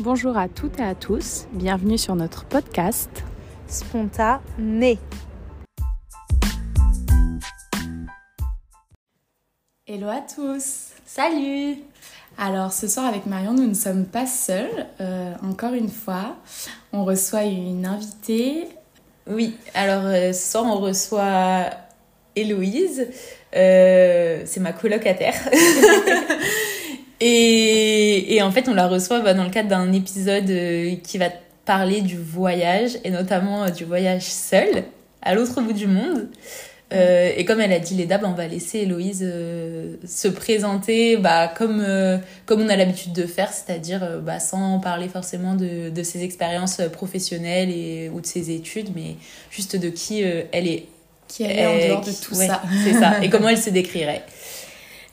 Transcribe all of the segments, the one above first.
Bonjour à toutes et à tous, bienvenue sur notre podcast Spontané. Hello à tous Salut Alors ce soir avec Marion, nous ne sommes pas seuls, euh, encore une fois. On reçoit une invitée. Oui, alors euh, ce soir on reçoit Héloïse, euh, c'est ma colocataire. et, et, en fait on la reçoit bah, dans le cadre d'un épisode euh, qui va parler du voyage, et notamment euh, du voyage seul, à l'autre bout du monde. Euh, et comme elle a dit Leda, bah, on va laisser Héloïse euh, se présenter bah, comme, euh, comme on a l'habitude de faire, c'est-à-dire bah, sans parler forcément de, de ses expériences professionnelles et, ou de ses études, mais juste de qui elle est. Qui elle est en dehors de tout ouais, ça. C'est ça. Et comment elle se décrirait.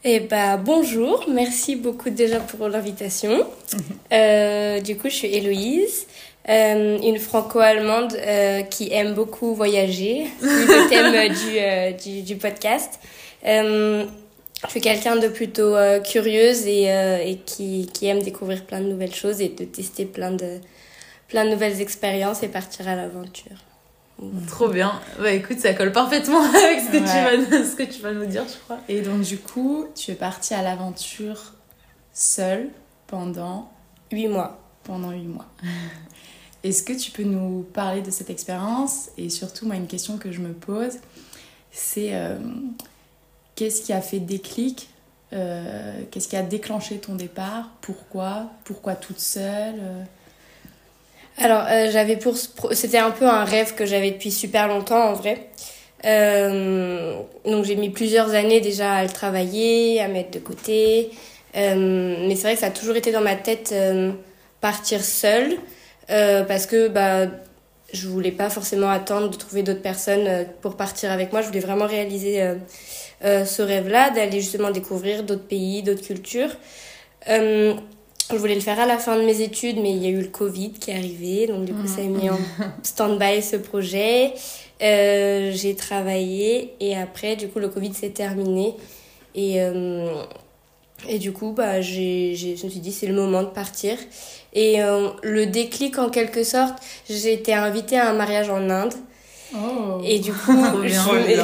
Eh bah, bonjour, merci beaucoup déjà pour l'invitation. Euh, du coup, je suis Héloïse, euh, une franco-allemande euh, qui aime beaucoup voyager, le thème du, euh, du, du, podcast. Je suis quelqu'un de plutôt curieuse et, et qui, qui, aime découvrir plein de nouvelles choses et de tester plein de, plein de nouvelles expériences et partir à l'aventure. Trop bien. Bah écoute, ça colle parfaitement avec ce que, ouais. tu vas, ce que tu vas nous dire, je crois. Et donc du coup, tu es partie à l'aventure seule pendant... Huit mois. Pendant huit mois. Est-ce que tu peux nous parler de cette expérience? Et surtout, moi, une question que je me pose, c'est euh, qu'est-ce qui a fait déclic euh, Qu'est-ce qui a déclenché ton départ? Pourquoi? Pourquoi toute seule alors, euh, j'avais pour. C'était un peu un rêve que j'avais depuis super longtemps en vrai. Euh, donc, j'ai mis plusieurs années déjà à le travailler, à mettre de côté. Euh, mais c'est vrai que ça a toujours été dans ma tête euh, partir seule. parce que bah, je voulais pas forcément attendre de trouver d'autres personnes pour partir avec moi. Je voulais vraiment réaliser ce rêve-là, d'aller justement découvrir d'autres pays, d'autres cultures. Je voulais le faire à la fin de mes études, mais il y a eu le Covid qui est arrivé, donc du coup ça a mis en stand-by ce projet. Euh, j'ai travaillé et après, du coup, le Covid s'est terminé. Et, euh, et du coup, bah, j'ai, j'ai, je me suis dit, c'est le moment de partir. Et euh, le déclic, en quelque sorte, j'ai été invitée à un mariage en Inde. Oh. Et du coup, je... c'est ouais.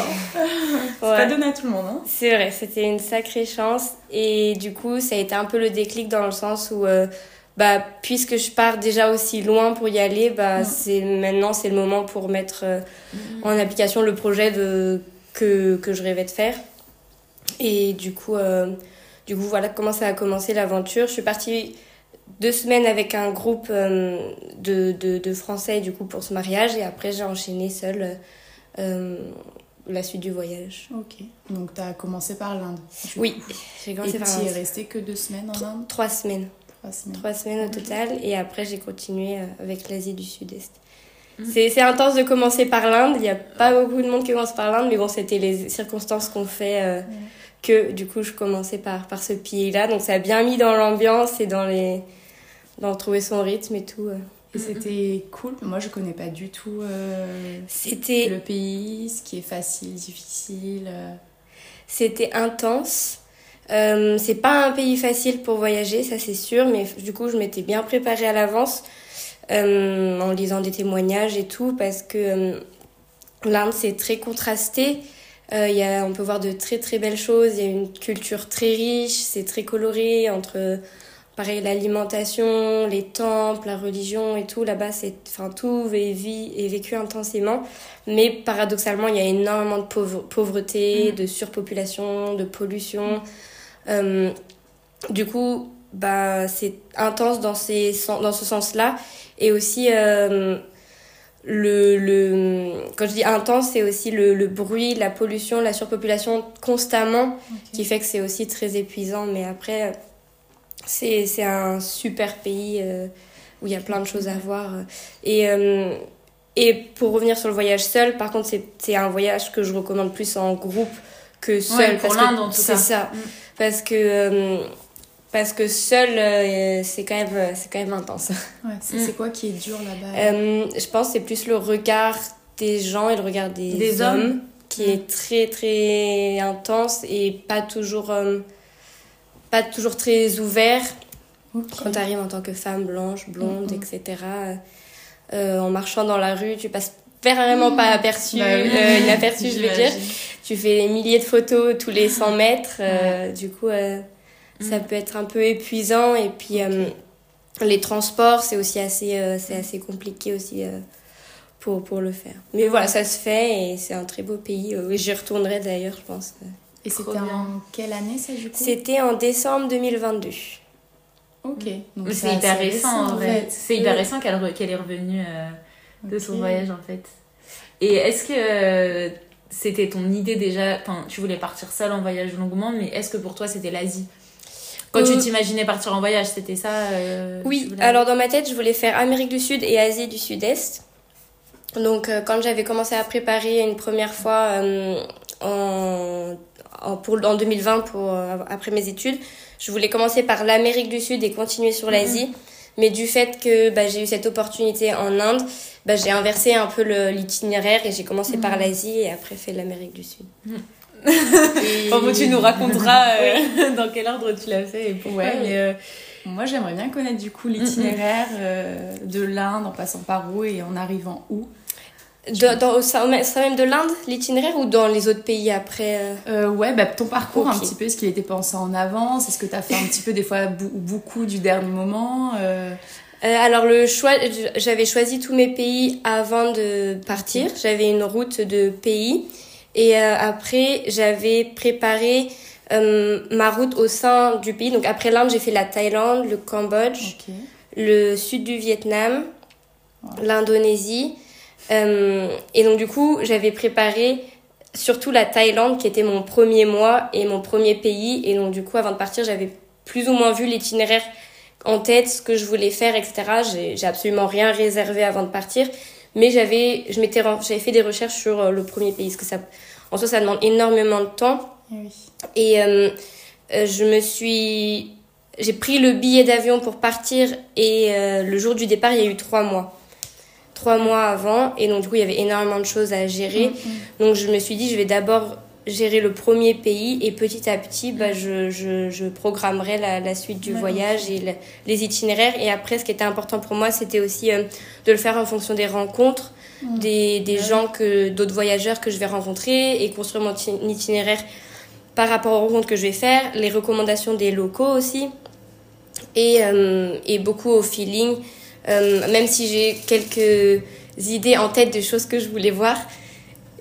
pas donné à tout le monde. Hein. C'est vrai, c'était une sacrée chance. Et du coup, ça a été un peu le déclic dans le sens où, euh, bah, puisque je pars déjà aussi loin pour y aller, bah, mmh. c'est maintenant c'est le moment pour mettre euh, mmh. en application le projet de que que je rêvais de faire. Et du coup, euh, du coup, voilà comment ça a commencé l'aventure. Je suis partie deux semaines avec un groupe euh, de, de, de, Français du coup pour ce mariage et après j'ai enchaîné seule euh, la suite du voyage. Ok, donc tu as commencé par l'Inde Oui, j'ai commencé et par l'Inde. tu es resté que deux semaines en Inde Trois semaines. Trois semaines. Trois semaines au total et après j'ai continué euh, avec l'Asie du Sud-Est. Mmh. C'est intense de commencer par l'Inde, il n'y a pas beaucoup de monde qui commence par l'Inde mais bon c'était les circonstances qu'on fait euh, mmh. que du coup je commençais par, par ce pays-là donc ça a bien mis dans l'ambiance et dans les d'en trouver son rythme et tout. Et c'était cool. Moi, je connais pas du tout euh, c'était le pays, ce qui est facile, difficile. Euh... C'était intense. Euh, c'est pas un pays facile pour voyager, ça c'est sûr, mais du coup, je m'étais bien préparée à l'avance euh, en lisant des témoignages et tout, parce que euh, l'Inde c'est très contrasté. Y a, on peut voir de très très belles choses. Il y a une culture très riche, c'est très coloré entre pareil l'alimentation, les temples, la religion et tout là-bas c'est enfin tout est, vie, est vécu intensément mais paradoxalement il y a énormément de pauvre, pauvreté, mmh. de surpopulation, de pollution. Mmh. Euh, du coup bah c'est intense dans ces dans ce sens-là et aussi euh, le, le quand je dis intense c'est aussi le, le bruit la pollution la surpopulation constamment okay. qui fait que c'est aussi très épuisant mais après c'est un super pays euh, où il y a plein de choses à voir. Et, euh, et pour revenir sur le voyage seul, par contre, c'est un voyage que je recommande plus en groupe que seul. Ouais, pour l'Inde, en tout cas. C'est ça. Mm. Parce que, euh, parce que seul, c'est quand, même, quand même intense. Ouais, c'est mm. quoi qui est dur là-bas Je pense que c'est plus le regard des gens et le regard des, des hommes, hommes qui mm. est très, très intense et pas toujours pas toujours très ouvert Quand tu arrives en tant que femme blanche, blonde, Mhm. etc., euh, en marchant dans la rue, tu passes vraiment pas aperçu, Bah oui. euh, inaperçu, je veux dire. Tu fais des milliers de photos tous les 100 mètres. euh, Du coup, ça Mm. peut être un peu épuisant. Et puis, les transports, c'est aussi assez, c'est assez compliqué aussi pour, pour le faire. Mais voilà, ça se fait et c'est un très beau pays. J'y retournerai d'ailleurs, je pense. Et c'était en quelle année ça du coup? C'était en décembre 2022. Ok. Donc C'est hyper récent en fait. C'est hyper Oui. récent qu'elle re- est revenue euh, de son voyage en fait. Et est-ce que euh, c'était ton idée déjà Enfin, tu voulais partir seule en voyage longuement, mais est-ce que pour toi c'était l'Asie? Quand tu Euh, t'imaginais partir en voyage, c'était ça euh, Oui, voulais- alors dans ma tête, je voulais faire Amérique du Sud et Asie du Sud-Est. Donc, euh, quand j'avais commencé à préparer une première fois euh, en, en, pour, en 2020 pour, euh, après mes études, je voulais commencer par l'Amérique du Sud et continuer sur l'Asie. Mais du fait que bah, j'ai eu cette opportunité en Inde, bah, j'ai inversé un peu l'itinéraire et j'ai commencé par l'Asie et après fait l'Amérique du Sud. Et- Enfin, bon, tu nous raconteras euh, dans quel ordre tu l'as fait et pourquoi. Ouais. mais, euh, Moi, j'aimerais bien connaître du coup l'itinéraire euh, de l'Inde en passant par où et en arrivant où. Dans, dans- au sein même de l'Inde, l'itinéraire ou dans les autres pays après euh? Euh, ouais, bah, ton parcours un petit peu, est-ce qu'il était pensé en avance? Est-ce que tu as fait un petit peu des fois beaucoup du dernier moment euh, Euh, alors le choix, j'avais choisi tous mes pays avant de partir. J'avais une route de pays. Et euh, après j'avais préparé euh, ma route au sein du pays. Donc après l'Inde, j'ai fait la Thaïlande, le Cambodge, le sud du Vietnam, l'Indonésie. Euh, et donc du coup, j'avais préparé surtout la Thaïlande qui était mon premier mois et mon premier pays. Et donc du coup, avant de partir, j'avais plus ou moins vu l'itinéraire en tête, ce que je voulais faire, etc. J'ai absolument rien réservé avant de partir. Mais j'avais, je m'étais, j'avais fait des recherches sur euh, le premier pays, parce que ça, en soi, ça demande énormément de temps. Eh oui. Et euh, euh, je me suis. J'ai pris le billet d'avion pour partir et euh, le jour du départ, il y a eu trois mois. Trois mois avant. Et donc, du coup, il y avait énormément de choses à gérer. Mm, Donc, je me suis dit, je vais d'abord gérer le premier pays et petit à petit, bah, je, je, je programmerai la, la suite du voyage et le- les itinéraires. Et après, ce qui était important pour moi, c'était aussi euh, de le faire en fonction des rencontres, Mm. des, des Ouais. gens, que d'autres voyageurs que je vais rencontrer et construire mon ti- itinéraire par rapport aux rencontres que je vais faire, les recommandations des locaux aussi, et, euh, et beaucoup au feeling, même si j'ai quelques idées en tête des choses que je voulais voir.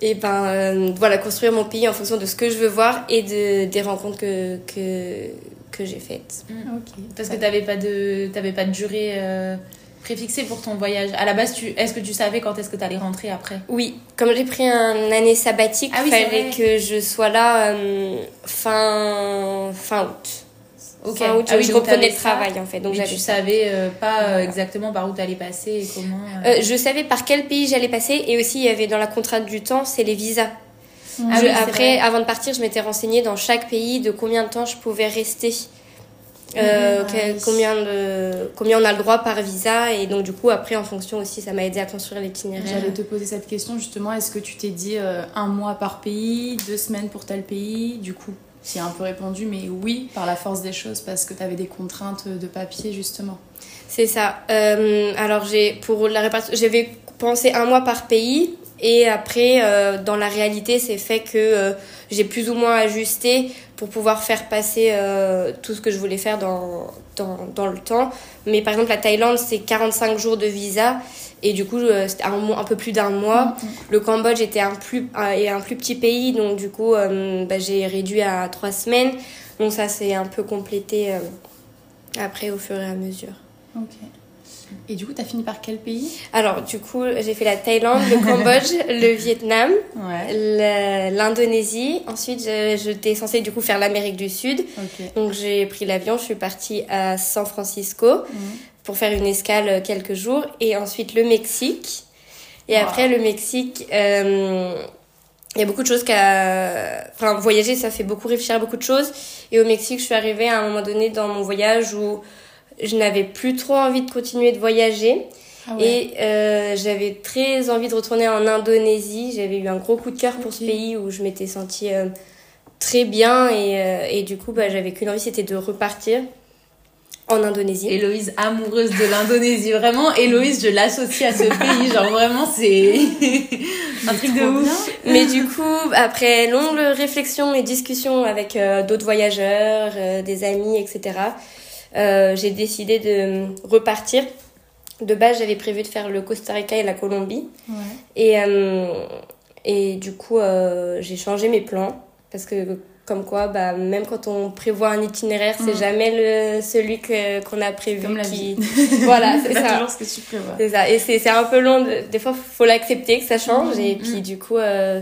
Et ben euh, voilà, construire mon pays en fonction de ce que je veux voir et de, des rencontres que, que, que j'ai faites. Ok. Parce que t'avais pas de t'avais pas de durée euh, préfixée pour ton voyage. À la base, tu est-ce que tu savais quand est-ce que t'allais rentrer après? Oui, comme j'ai pris un année sabbatique, Ah oui, il fallait que je sois là euh, fin, fin août. Ok. Fin août, Ah oui, je reprenais le travail en fait. Donc tu savais euh, pas euh, Voilà. exactement par où t'allais passer et comment. euh. Euh, je savais par quel pays j'allais passer et aussi il y avait dans la contrainte du temps, c'est les visas. Ah Je- oui, c'est après, avant de partir, je m'étais renseignée dans chaque pays de combien de temps je pouvais rester. Ah combien, de, combien on a le droit par visa et donc du coup après en fonction aussi ça m'a aidé à construire l'itinéraire. J'allais te poser cette question justement. Est-ce que tu t'es dit un mois par pays, deux semaines pour tel pays Du coup, as un peu répondu, mais oui, par la force des choses, parce que tu avais des contraintes de papier justement. C'est ça. Euh, alors j'ai pour la répartition, j'avais pensé un mois par pays et après euh, dans la réalité c'est fait que euh, j'ai plus ou moins ajusté pour pouvoir faire passer tout ce que je voulais faire dans, dans, dans le temps. Mais par exemple la Thaïlande c'est 45 jours de visa et du coup euh, c'était un, peu plus d'un mois. Le Cambodge était un plus, un, est un plus petit pays donc du coup euh, bah, j'ai réduit à trois semaines. Donc ça c'est un peu complété euh, après au fur et à mesure. Ok. Et du coup, tu as fini par quel pays? Alors, du coup, j'ai fait la Thaïlande, le Cambodge, le Vietnam, Ouais. l'Indonésie. Ensuite, j'étais censée du coup faire l'Amérique du Sud. Donc, j'ai pris l'avion, je suis partie à San Francisco Mhm. Pour faire une escale euh, quelques jours. Et ensuite, le Mexique. Et Wow. après, le Mexique, euh, il y a beaucoup de choses qu'à... Enfin, voyager, ça fait beaucoup réfléchir à beaucoup de choses. Et au Mexique, je suis arrivée à un moment donné dans mon voyage où je n'avais plus trop envie de continuer de voyager. Ah ouais. Et euh, j'avais très envie de retourner en Indonésie. J'avais eu un gros coup de cœur pour ce pays où je m'étais sentie euh, très bien. Et, euh, et du coup, bah, j'avais qu'une envie, c'était de repartir. En Indonésie. Héloïse amoureuse de l'Indonésie. Vraiment, Héloïse, je l'associe à ce pays. Genre, vraiment, c'est un truc de ouf. Mais du coup, après longue réflexion et discussion avec euh, d'autres voyageurs, euh, des amis, etc., euh, j'ai décidé de repartir. De base, j'avais prévu de faire le Costa Rica et la Colombie. Ouais. Et, et du coup, j'ai changé mes plans. Parce que comme quoi, bah, même quand on prévoit un itinéraire, c'est Mm. jamais le, celui que, qu'on a prévu. Comme la qui... vie. Voilà, c'est ça. toujours ce que tu prévois. C'est ça. Et c'est, c'est un peu long. de- Des fois, faut l'accepter que ça change. Et Mm. puis, du coup, euh,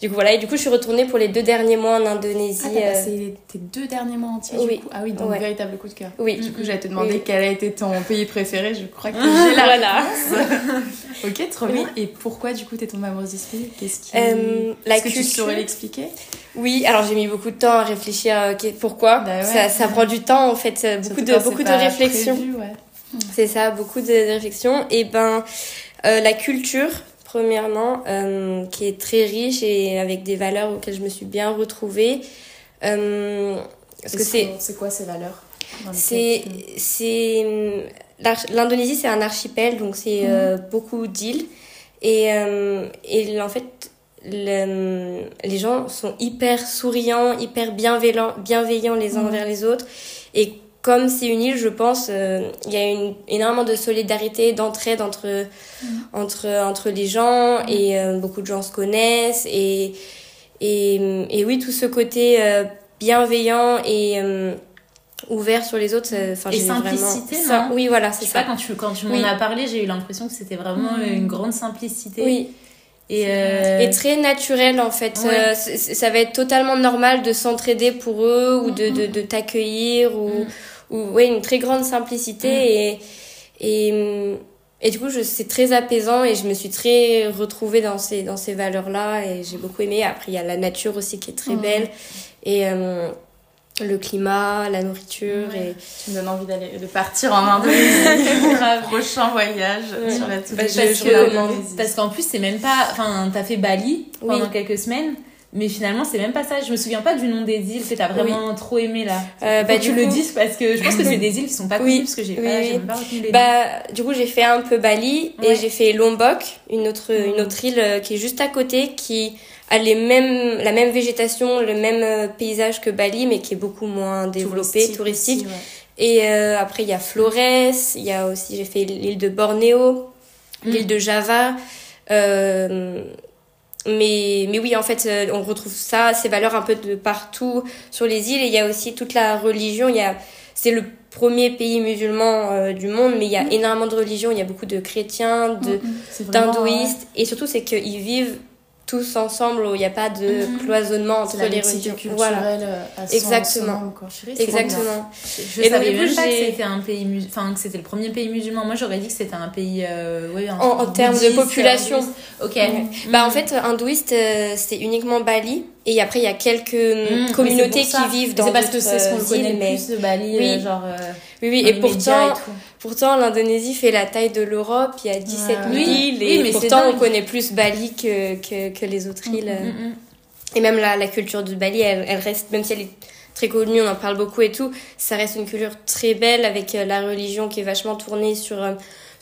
du coup, voilà. Et du coup, je suis retournée pour les deux derniers mois en Indonésie. Ah, t'as euh, passé tes deux derniers mois entiers oui. du coup. Ah oui, donc Ouais. véritable coup de cœur. Oui. Du coup, j'allais te demander Oui. quel a été ton pays préféré. Je crois que j'ai la Voilà. Ok, trop bien. Et pourquoi du coup t'es tombée amoureuse de ce pays? Qu'est-ce qui... Euh, la Est-ce que tu saurais l'expliquer? Oui, alors j'ai mis beaucoup de temps à réfléchir euh, qu'est- pourquoi? Bah ouais. ça, ça prend du temps en fait, euh, beaucoup Surtout de beaucoup de réflexion. prévu, ouais. C'est ça, beaucoup de, de réflexion. Et ben, euh, la culture, premièrement, euh, qui est très riche et avec des valeurs auxquelles je me suis bien retrouvée. Euh, parce que c'est, quoi ces valeurs c'est, c'est hum, l'Indonésie, c'est un archipel, donc c'est euh, beaucoup d'îles. Et, et en fait, le- les gens sont hyper souriants, hyper bienveillants, bienveillants les uns Mhm. envers les autres. Et comme c'est une île, je pense, euh, il y a une, énormément de solidarité, d'entraide entre, entre, entre les gens et euh, beaucoup de gens se connaissent. Et, et, et oui, tout ce côté euh, bienveillant et ouvert sur les autres, ça- enfin, Et vraiment- simplicité, ça, non? Oui, voilà, c'est sais pas, ça. quand tu, quand tu m'en Oui. as parlé, j'ai eu l'impression que c'était vraiment Mm. une grande simplicité. Oui. Et, euh, Et très naturel en fait. Ouais. Euh, ça va être totalement normal de s'entraider pour eux ou de, Mhm. de, de t'accueillir ou, Mm. Ou ouais, une très grande simplicité et, et, et du coup je- c'est très apaisant et je me suis très retrouvée dans ces, dans ces valeurs-là et j'ai beaucoup aimé. Après il y a la nature aussi qui est très Mhm. belle et euh, le climat, la nourriture et Tu me donnes envie d'aller, de partir en Indonésie. Prochain voyage Ouais. sur la to-do Bah. Parce qu'en plus, c'est même pas. Enfin, t'as fait Bali pendant Oui. quelques semaines. Mais finalement, c'est même pas ça. Je me souviens pas du nom des îles que t'as vraiment trop aimé là. Euh, bah, tu le dises parce que je pense que c'est des îles qui sont pas Oui. connues parce que j'ai Oui, pas, oui. pas retenu les noms. Bah, du coup, j'ai fait un peu Bali Ouais. et j'ai fait Lombok, une autre, une autre île euh, qui est juste à côté, qui a les mêmes, la même végétation, le même euh, paysage que Bali, mais qui est beaucoup moins développé, touristique. aussi, ouais. Et euh, après, il y a Flores, il y a aussi, j'ai fait l'île de Bornéo, Mhm. l'île de Java. Euh, mais, mais oui, en fait, euh, on retrouve ça, ces valeurs un peu de partout sur les îles. Et il y a aussi toute la religion. Il y a, c'est le premier pays musulman euh, du monde, mais il y a énormément de religions. Il y a beaucoup de chrétiens, de. C'est vraiment, d'hindouistes. Et surtout, c'est qu'ils vivent tous ensemble, où il n'y a pas de Mhm. cloisonnement entre la les religions. Voilà, euh, à Exactement. quoi. Exactement. Je Et savais même pas que c'était un pays mus- enfin que c'était le premier pays musulman. Moi j'aurais dit que c'était un pays euh, ouais, un- En- en termes de bouddhiste, population. Ok. Bah en fait hindouiste euh, c'est uniquement Bali et après il y a quelques Mhm, communautés qui vivent dans C'est parce que c'est ce qu'on euh, connaît le mais plus de Bali, Oui. euh, genre. euh, oui oui et pourtant et pourtant l'Indonésie fait la taille de l'Europe il y a 17 000 Ouais. Oui, îles oui, et mais pourtant on connaît plus Bali que que, que les autres îles. Mhm, mhm. et même la, la culture de Bali elle, elle reste même si elle est très connue on en parle beaucoup et tout ça reste une culture très belle avec euh, la religion qui est vachement tournée sur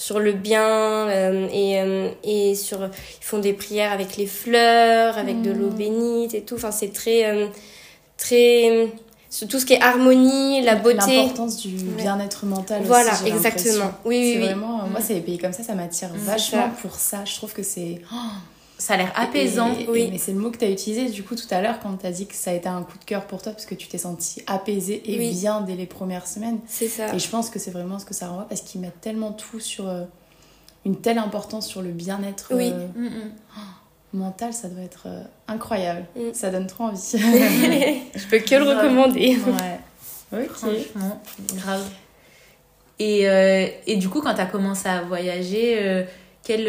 sur le bien euh, et, euh, et sur ils font des prières avec les fleurs avec de l'eau Mhm. bénite et tout enfin c'est très euh, très sur tout ce qui est harmonie la beauté L'importance du bien-être mental voilà aussi, exactement oui oui oui vraiment, moi, c'est les pays comme ça, ça m'attire Mm, vachement ça. pour ça. Je trouve que c'est. Ça a l'air apaisant. Et- et- oui. mais c'est le mot que tu as utilisé du coup tout à l'heure quand tu as dit que ça a été un coup de cœur pour toi parce que tu t'es senti apaisé et Oui. bien dès les premières semaines. c'est ça Et je pense que c'est vraiment ce que ça renvoie parce qu'ils mettent tellement tout sur. euh, une telle importance sur le bien-être Oui. euh, Mhm, mhm. mental, ça doit être euh, incroyable. Mm. Ça donne trop envie. je peux que le recommander ouais. Ok. Franchement, grave. Et, euh, et du coup, quand t'as commencé à voyager, euh, quel.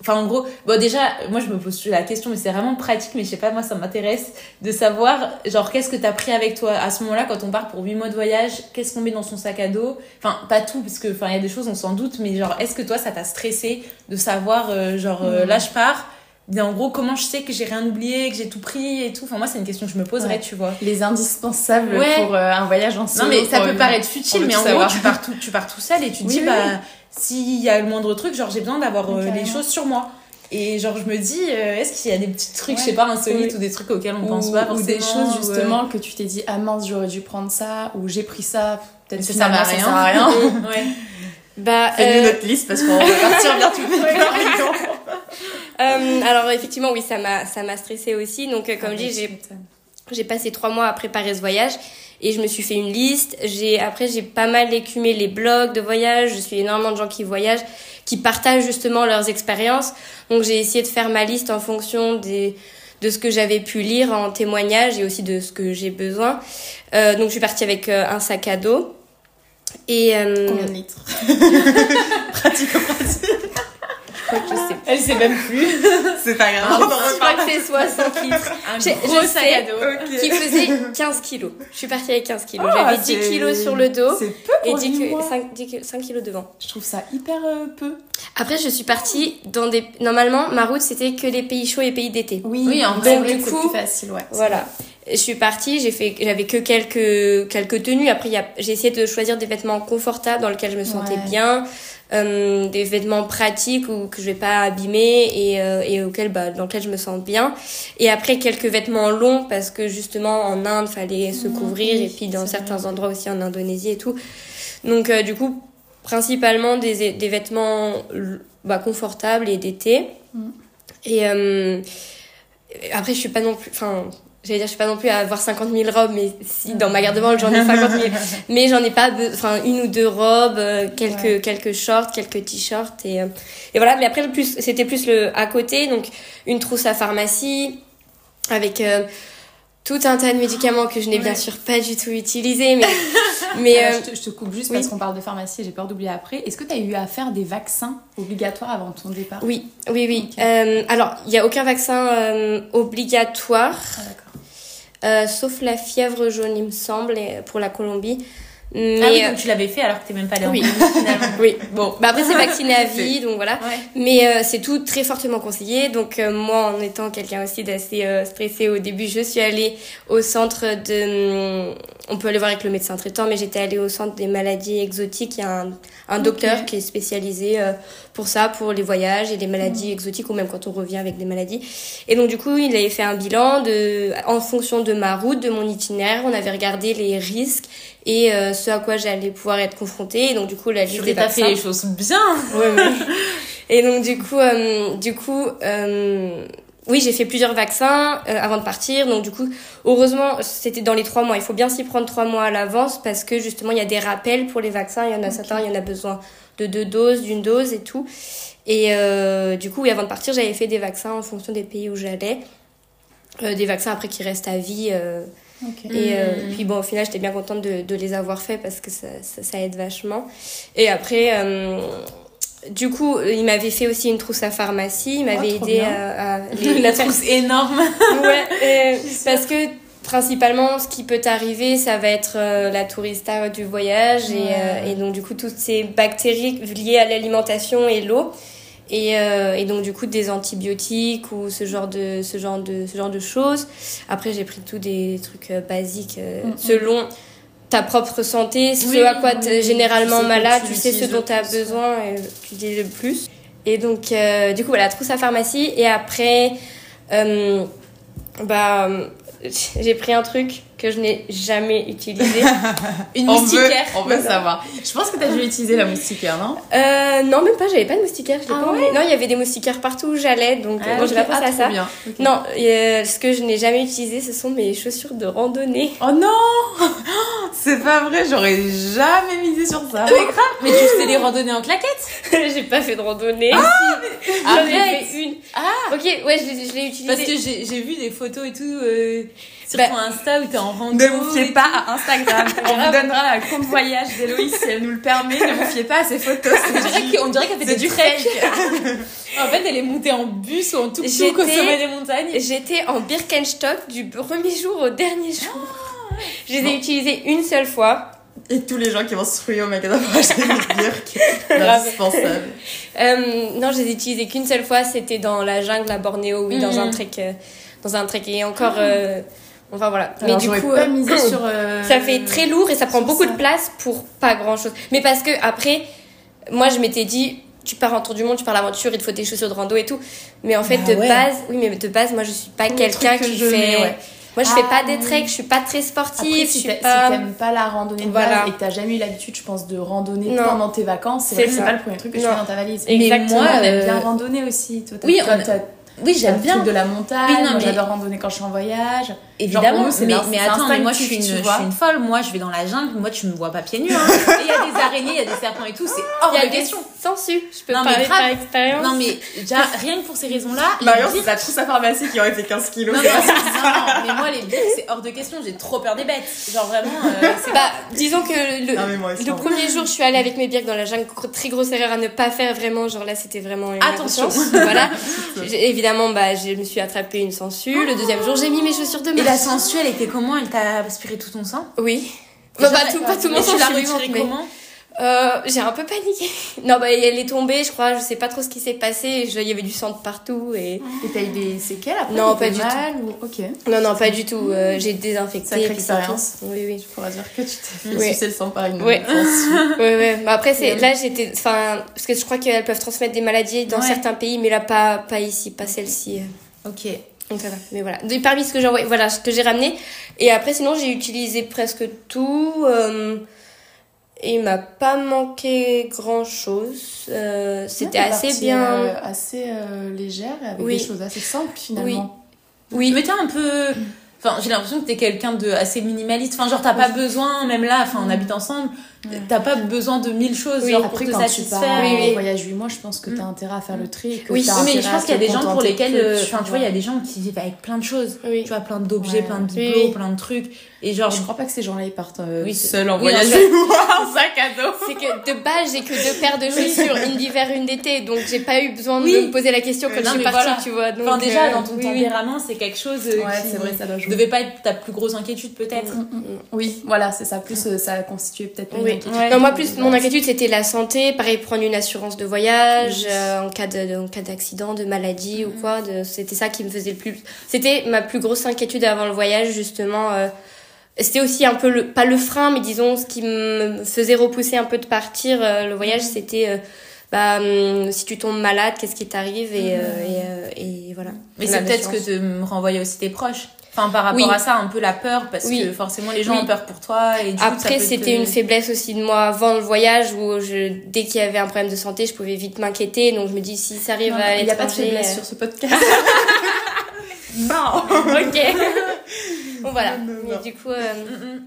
Enfin, en gros, bon, déjà, moi je me pose la question, mais c'est vraiment pratique, mais je sais pas, moi ça m'intéresse de savoir, genre, qu'est-ce que t'as pris avec toi à ce moment-là quand on part pour 8 mois de voyage, qu'est-ce qu'on met dans son sac à dos? Enfin, pas tout, parce que, enfin, il y a des choses, on s'en doute, mais genre, est-ce que toi ça t'a stressé de savoir, euh, genre, euh, Mhm. là je pars, Mais en gros, comment je sais que j'ai rien oublié, que j'ai tout pris et tout? Enfin, moi, c'est une question que je me poserais, Ouais. tu vois. Les indispensables Ouais. pour euh, un voyage en solo. Non, mais ça peut paraître futile, le mais en gros, tu pars, tout, tu pars tout seul et tu te Oui, dis, oui, bah. S'il y a le moindre truc, genre, j'ai besoin d'avoir euh, les choses sur moi. Et genre, je me dis, euh, est-ce qu'il y a des petits trucs, Ouais. je sais pas, insolites Oui. ou des trucs auxquels on ou, pense pas ou des choses euh, justement que tu t'es dit ah mince j'aurais dû prendre ça ou j'ai pris ça peut-être Ça finalement sert à ça rien. sert à rien. ouais. Bah, Fais-nous euh, notre liste parce qu'on va partir bientôt. euh, alors effectivement, oui, ça m'a, ça m'a stressé aussi. Donc, euh, comme je dis, j'ai, j'ai passé trois mois à préparer ce voyage et je me suis fait une liste. J'ai, après, j'ai pas mal écumé les blogs de voyage. Je suis énormément de gens qui voyagent, qui partagent justement leurs expériences. Donc, j'ai essayé de faire ma liste en fonction des, de ce que j'avais pu lire en témoignage et aussi de ce que j'ai besoin. Euh, donc, je suis partie avec euh, un sac à dos. Et, euh, Combien de litres? Pratico-pratique. je crois que je sais Elle sait même plus. C'est pas Je grave. crois que c'est 60 litres. Un gros je sac sais à dos. qui faisait 15 kilos. Je suis partie avec 15 kilos. Ah, J'avais 10 c'est- kilos sur le dos C'est peu et pour 10, huit ki- mois. 5, 10 ki- 5 kilos devant. Je trouve ça hyper euh, peu. Après, je suis partie dans des. Normalement, ma route c'était que les pays chauds et pays d'été. Oui, Oui, en donc vrai, du coup, plus facile, ouais. Voilà. Je suis partie, j'ai fait, j'avais que quelques quelques tenues. Après, j'ai essayé de choisir des vêtements confortables dans lesquels je me sentais Ouais. bien, euh, des vêtements pratiques ou que je vais pas abîmer et euh, et auxquels bah dans lesquels je me sens bien. Et après quelques vêtements longs parce que justement en Inde fallait se Mhm, couvrir oui, et puis dans certains vrai. endroits aussi en Indonésie et tout. Donc euh, du coup principalement des des vêtements bah, confortables et d'été. Mhm. Et euh, après, je suis pas non plus. Enfin, j'allais dire, je suis pas non plus à avoir 50 000 robes, mais si dans ma garde-robe j'en ai 50 000. mais j'en ai pas. Enfin, une ou deux robes, euh, quelques Ouais. quelques shorts, quelques t-shirts et euh, et voilà. Mais après, le plus, c'était plus le à côté, donc une trousse à pharmacie avec. euh, tout un tas de médicaments que je n'ai bien sûr pas du tout utilisés, mais, mais Alors, je, te, je te coupe juste oui. parce qu'on parle de pharmacie j'ai peur d'oublier après. Est-ce que tu as eu à faire des vaccins obligatoires avant ton départ? Oui, oui, oui. Alors, il y a aucun vaccin obligatoire. Ah, d'accord. Euh, sauf la fièvre jaune, il me semble, et- pour la Colombie. Mais, Ah oui, euh, donc tu l'avais fait alors que t'es même pas allée en oui. Oui. Bon. Bah après, c'est vacciné à vie, donc voilà. Ouais. Mais euh, c'est tout très fortement conseillé. Donc euh, moi, en étant quelqu'un aussi d'assez euh, stressé au début, je suis allée au centre de... On peut aller voir avec le médecin traitant, mais j'étais allée au centre des maladies exotiques. Il y a un, un docteur qui est spécialisé euh, pour ça, pour les voyages et les maladies exotiques, ou même quand on revient avec des maladies. Et donc du coup, il avait fait un bilan de, en fonction de ma route, de mon itinéraire. On avait regardé les risques et euh, ce à quoi j'allais pouvoir être confrontée. Et donc du coup, la liste des t'as fait vaccins. les choses bien. Ouais, ouais. Et donc du coup, euh, du coup, euh, oui, j'ai fait plusieurs vaccins euh, avant de partir. Donc du coup, heureusement, c'était dans les trois mois. Il faut bien s'y prendre trois mois à l'avance parce que justement, il y a des rappels pour les vaccins. Il y en a certains, il y en a besoin de deux doses, d'une dose et tout. Et euh, du coup, oui, avant de partir, j'avais fait des vaccins en fonction des pays où j'allais. Euh, des vaccins après qui restent à vie. euh, et euh, Mm. puis bon, au final, j'étais bien contente de, de les avoir faits parce que ça, ça, ça aide vachement. Et après, euh, du coup, il m'avait fait aussi une trousse à pharmacie. Il m'avait Oh, aidé à, à les- La trousse énorme. Ouais, euh, parce que principalement, ce qui peut t'arriver, ça va être euh, la tourista du voyage et, euh, donc du coup toutes ces bactéries liées à l'alimentation et l'eau. Et, euh, et donc du coup des antibiotiques ou ce genre de ce genre de ce genre de choses. Après j'ai pris tout des trucs euh, basiques euh, Mhm. selon ta propre santé, ce Oui, à quoi oui. généralement Tu sais que malade, tu tu sais ce dont tu as besoin et tu dis le plus. Et donc euh, du coup voilà, trousse à pharmacie et après euh, bah j'ai pris un truc que je n'ai jamais utilisé. Une On veut, moustiquaire. on veut savoir. Je pense que tu as dû utiliser la moustiquaire, non? Euh, non, même pas, j'avais pas de moustiquaire. je Ah pas. Non, il y avait des moustiquaires partout où j'allais, donc euh, bon, j'ai pas pensé à ça. Bien. Non, euh, ce que je n'ai jamais utilisé, ce sont mes chaussures de randonnée. Oh non C'est pas vrai, j'aurais jamais misé sur ça. Mais tu faisais les randonnées en claquettes? J'ai pas fait de randonnée. Ah, J'en ai fait une. Ah Ok, ouais, je l'ai je l'ai utilisé. Parce que j'ai j'ai vu des photos et tout euh, sur Bah, ton Insta où t'es en rando. Ne vous fiez pas tout. à Instagram. On vous donnera la compte voyage d'Héloïse si elle nous le permet. Ne vous fiez pas à ces photos. On dirait que- on dirait qu'elle fait des du fake. En fait, elle est montée en bus ou en tuk-tuk J'étais- au sommet des montagnes. J'étais en Birkenstock du premier jour au dernier jour. Je les ai utilisées une seule fois. Et tous les gens qui vont se trouver au magasin pour acheter des birks. Indispensable. Euh, non, je les ai utilisés qu'une seule fois, c'était dans la jungle à Bornéo, oui, dans un Mhm. trek. euh, dans un trek. Et encore. euh, enfin voilà. Alors, Mais du coup. pas euh, misé sur. euh, Ça fait très lourd et ça prend beaucoup ça. de place pour pas grand chose. Mais parce que après, moi je m'étais dit, tu pars en tour du monde, tu pars l'aventure, il te faut tes chaussures de rando et tout. Mais en fait, Bah de ouais. base, oui, mais de base, moi je suis pas quelqu'un qui je fait. mets, ouais. Moi je Ah, fais pas des oui. treks, je suis pas très Après, sportive, je si pas. t'aimes pas la randonnée de Voilà. base et que t'as jamais eu l'habitude, je pense, de randonner Non. pendant tes vacances, c'est pas le premier truc que tu Non. mets dans ta valise. Exactement. Mais moi, euh, bien randonner aussi. Toi, oui, toi, on- t'as- Oui, j'aime bien. truc de la montagne. Oui, mais- J'adore randonner quand je suis en voyage. Genre, Évidemment, c'est mais, mais attends, mais moi je suis, une, je suis folle, moi je vais dans la jungle, moi tu me vois pas pieds nus. Hein. Et il y a des araignées, il y a des serpents et tout, c'est hors Il y a de question. sangsues, je peux Non, parler grave. par expérience. Non mais déjà, rien que pour ces raisons-là, les Marion, c'est la trousse à pharmacie qui aurait fait 15 kilos. non, mais, non, non, mais moi les birks c'est hors de question, j'ai trop peur des bêtes. Genre vraiment, euh, c'est Bah, disons que le, Non, mais moi aussi, le en premier jour, je suis allée avec mes birks dans la jungle. Très grosse erreur à ne pas faire, vraiment. Genre là, c'était vraiment une Attention. voilà. J'ai- Évidemment, bah, je me suis attrapé une sangsue. Le deuxième jour, j'ai mis mes chaussures de Et la marche. sangsue, elle était comment? Elle t'a aspiré tout ton sang? Oui. Bah, pas tout, pas tout mon sang, je retiré comment? Euh, j'ai un peu paniqué. Non, bah, elle est tombée, je crois. Je sais pas trop ce qui s'est passé. Je- Il y avait du sang de partout et. Et t'as eu des séquelles après? Non, pas du mal, ou... Ok. Non, non, pas du tout. Euh, j'ai désinfecté. Sacrée expérience. tout. Oui, oui. Je pourrais dire que tu t'es fait Oui. sucer le sang par une sangsue. Ouais, ouais. Mais après, c'est, là, j'étais, enfin, parce que je crois qu'elles peuvent transmettre des maladies dans Ouais. certains pays, mais là, pas, pas ici, pas celle-ci. Ok. Donc ça va. Mais voilà. De- parmi ce que j'ai envoyé- voilà, ce que j'ai ramené. Et après, sinon, j'ai utilisé presque tout. euh, et il m'a pas manqué grand chose. c'était Ouais, t'es assez bien. euh, assez euh, légère et avec Oui. des choses assez simples finalement. Oui. Mais t'es un peu. Enfin, j'ai l'impression que t'es quelqu'un de assez minimaliste. Enfin, genre, t'as pas besoin, même là, enfin, on habite ensemble, Ouais. t'as pas besoin de mille choses, Oui, genre, Après, pour te quand tu satisfaire. pars Oui, en oui. voyage 8 mois, je pense que t'as intérêt à faire le tri. et que Oui, mais je pense qu'il y a des gens pour lesquels, que euh, tu enfin, tu vois, il y a des gens qui vivent avec plein de choses. Oui. Tu vois, plein d'objets, Ouais. plein de bibelots, plein de trucs. Et genre, Je crois pas que ces gens-là ils partent euh, seuls en voyage non, 8 mois en sac à dos. C'est que de base, j'ai que deux paires de chaussures, une d'hiver, une d'été. Donc, j'ai pas eu besoin de me poser la question quand Non, je suis partie, tu vois. Enfin, déjà, euh, dans ton tempérament, c'est quelque chose euh, Ouais, c'est vrai, ça doit jouer. devait pas être ta plus grosse inquiétude, peut-être. Oui, voilà, c'est ça. Plus euh, ça a constitué peut-être. Inquiétude. Ouais. Non, moi, plus, mon inquiétude, c'était la santé. Pareil, prendre une assurance de voyage Oui. euh, en cas de, en cas d'accident, de maladie ou quoi. De, c'était ça qui me faisait le plus. C'était ma plus grosse inquiétude avant le voyage, justement. euh, c'était aussi un peu le, pas le frein, mais disons, ce qui me faisait repousser un peu de partir, euh, le voyage, c'était, euh, bah, hum, si tu tombes malade, qu'est-ce qui t'arrive et, euh, et, euh, et voilà. Mais c'est peut-être ce que te me renvoyait aussi tes proches. Enfin, par rapport Oui. à ça, un peu la peur, parce Oui. que forcément, les gens Oui. ont peur pour toi. Et du Après, c'était te- une faiblesse aussi de moi avant le voyage où je, dès qu'il y avait un problème de santé, je pouvais vite m'inquiéter. Donc je me dis, si ça arrive Non, à Il n'y a pas de faiblesse euh, sur ce podcast. non ok. bon voilà. Non, non, Mais du coup, euh, Mm, mm.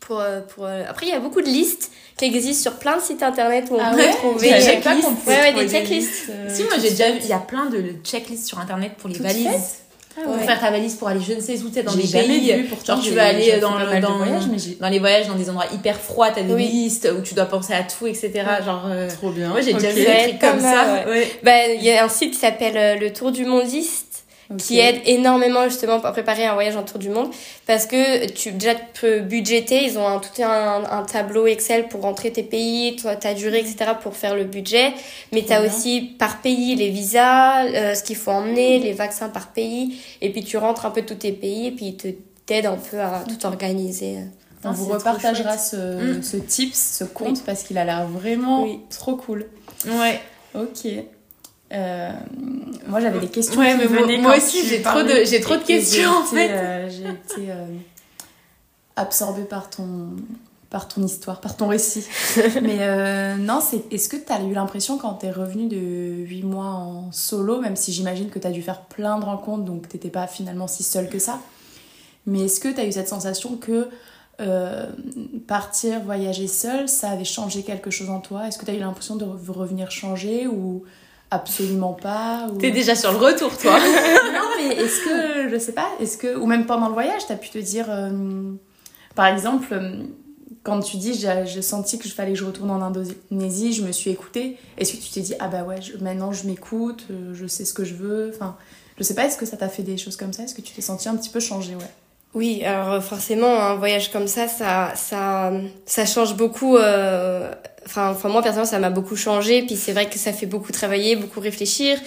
pour, euh, pour euh, après il y a beaucoup de listes qui existent sur plein de sites internet où on Ah peut ouais trouver. Des checklists. Ouais, ouais, des checklists. euh, Si, moi j'ai déjà vu, il y a plein de checklists sur internet pour les Toutes valises. Ah Pour faire ta valise pour aller je ne sais où, tu sais, dans des pays. vu, pourtant, genre tu vas aller fait dans, le, dans, mais les voyages, dans des endroits hyper froids, t'as des Oui. listes où tu dois penser à tout, etc. Genre, euh, Trop bien. moi j'ai déjà Ok. vu Ça va des trucs comme mal, ça. ouais. Ouais. Bah, il y a un site qui s'appelle euh, le Tour du Mondiste. Qui aide énormément justement à préparer un voyage en tour du monde parce que tu déjà tu peux budgéter ils ont un, tout un, un tableau Excel pour rentrer tes pays toi ta durée etc pour faire le budget mais tu as bien. aussi par pays les visas euh, ce qu'il faut emmener les vaccins par pays et puis tu rentres un peu tous tes pays et puis ils te t'aident un peu à tout organiser On Ah, vous repartagera ce, Mm. ce tips, ce compte, parce qu'il a l'air vraiment Oui. trop cool. Ouais. Ok. Euh, moi, j'avais des questions. Ouais, qui mais moi- venaient moi quand aussi, j'ai trop de- j'ai trop de questions, en fait. euh, j'ai été euh, absorbée par ton, par ton histoire, par ton récit. mais euh, non, c'est, est-ce que tu as eu l'impression quand tu es revenue de 8 mois en solo, même si j'imagine que tu as dû faire plein de rencontres, donc tu pas finalement si seule que ça, mais est-ce que tu as eu cette sensation que partir, voyager seule, ça avait changé quelque chose en toi? Est-ce que tu as eu l'impression de re- revenir changer ou absolument pas ou... T'es déjà sur le retour, toi. Non, mais est-ce que, je sais pas, est-ce que, ou même pendant le voyage, t'as pu te dire, euh, par exemple, euh, quand tu dis, j'ai senti que je fallait que je retourne en Indonésie, je me suis écoutée, est-ce que tu t'es dit, ah bah ouais, je- maintenant je m'écoute, euh, je sais ce que je veux, enfin, je sais pas, est-ce que ça t'a fait des choses comme ça? Est-ce que tu t'es senti un petit peu changée, ouais Oui, alors forcément, un voyage comme ça, ça, ça, ça change beaucoup. Euh, enfin, enfin, moi personnellement, ça m'a beaucoup changé. Puis c'est vrai que ça fait beaucoup travailler, beaucoup réfléchir.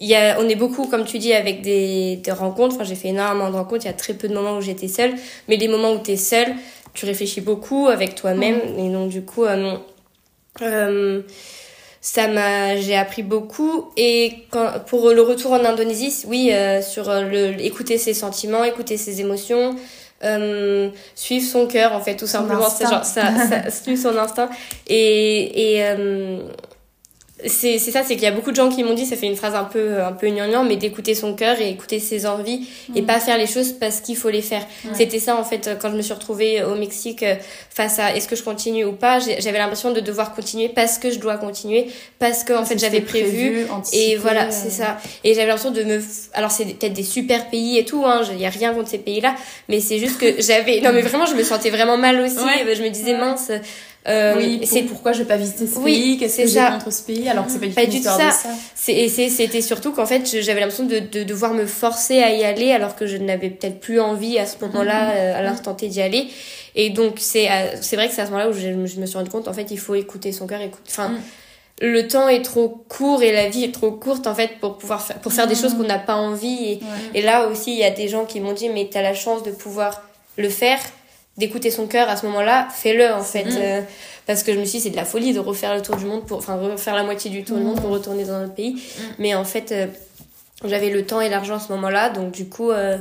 Il y a, on est beaucoup, comme tu dis, avec des, des rencontres. Enfin, j'ai fait énormément de rencontres. Il y a très peu de moments où j'étais seule. Mais les moments où tu es seule, tu réfléchis beaucoup avec toi-même. Mmh. Et donc, du coup, euh, euh, ça m'a j'ai appris beaucoup. Et quand, pour le retour en Indonésie oui euh, sur euh, le écouter ses sentiments écouter ses émotions euh, suivre son cœur en fait tout simplement. C'est genre ça, ça suivre son instinct. Et et euh, c'est ça c'est qu'il y a beaucoup de gens qui m'ont dit ça fait une phrase un peu un peu gnangnan mais d'écouter son cœur et écouter ses envies et mm. pas faire les choses parce qu'il faut les faire. C'était ça en fait quand je me suis retrouvée au Mexique euh, face à est-ce que je continue ou pas j'avais l'impression de devoir continuer parce que je dois continuer parce que en fait j'avais prévu, et voilà euh. c'est ça. Et j'avais l'impression de me alors c'est peut-être des super pays et tout hein il y a rien contre ces pays là mais c'est juste que j'avais non mais vraiment je me sentais vraiment mal aussi. Je me disais mince euh, oui, c'est pourquoi je vais pas visiter ce pays, qu'est-ce que j'ai contre ce pays, alors que c'est pas du tout, ça. ça. C'était surtout qu'en fait, j'avais l'impression de, de, devoir me forcer à y aller, alors que je n'avais peut-être plus envie à ce moment-là, mm-hmm. euh, à l'instant T d'y aller. Et donc, c'est c'est vrai que c'est à ce moment-là où je, je, me suis rendu compte, en fait, il faut écouter son cœur, écouter. Enfin, mm. le temps est trop court et la vie est trop courte, en fait, pour pouvoir faire, pour faire des choses mm. qu'on n'a pas envie. Et, et là aussi, il y a des gens qui m'ont dit, mais t'as la chance de pouvoir le faire d'écouter son cœur à ce moment-là, fais-le en fait. Mm. Euh, parce que je me suis dit, c'est de la folie de refaire le tour du monde, pour, enfin refaire la moitié du tour du monde pour mm. retourner dans notre pays. Mm. Mais en fait, euh, j'avais le temps et l'argent à ce moment-là, donc du coup, euh,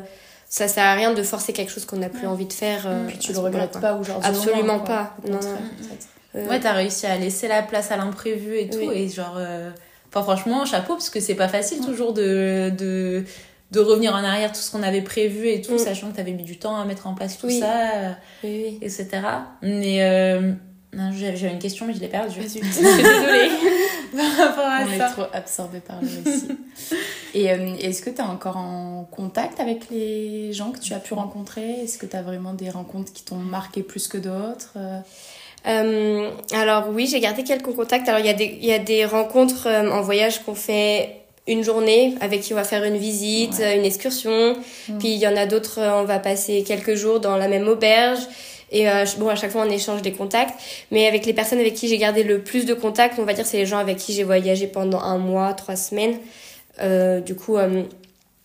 ça sert à rien de forcer quelque chose qu'on n'a plus envie de faire. Puis tu le regrettes pas aujourd'hui Absolument pas. Non, non. Ouais, t'as réussi à laisser la place à l'imprévu et tout, et genre. Enfin, franchement, chapeau, parce que c'est pas facile toujours de, de de revenir en arrière tout ce qu'on avait prévu et tout, mm. sachant que tu avais mis du temps à mettre en place tout ça, etc. Mais euh, j'avais une question, mais je l'ai perdue. Je suis désolée par rapport à On est trop absorbé par le récit. et euh, est-ce que tu es encore en contact avec les gens que tu as pu rencontrer? Est-ce que tu as vraiment des rencontres qui t'ont marqué plus que d'autres? Euh, alors oui, j'ai gardé quelques contacts. Alors il y, a des, y a des rencontres en voyage qu'on fait une journée avec qui on va faire une visite, une excursion. Mm. Puis il y en a d'autres, euh, on va passer quelques jours dans la même auberge. Et euh, bon, à chaque fois, on échange des contacts. Mais avec les personnes avec qui j'ai gardé le plus de contacts, on va dire, c'est les gens avec qui j'ai voyagé pendant un mois, trois semaines. Euh, du coup, euh,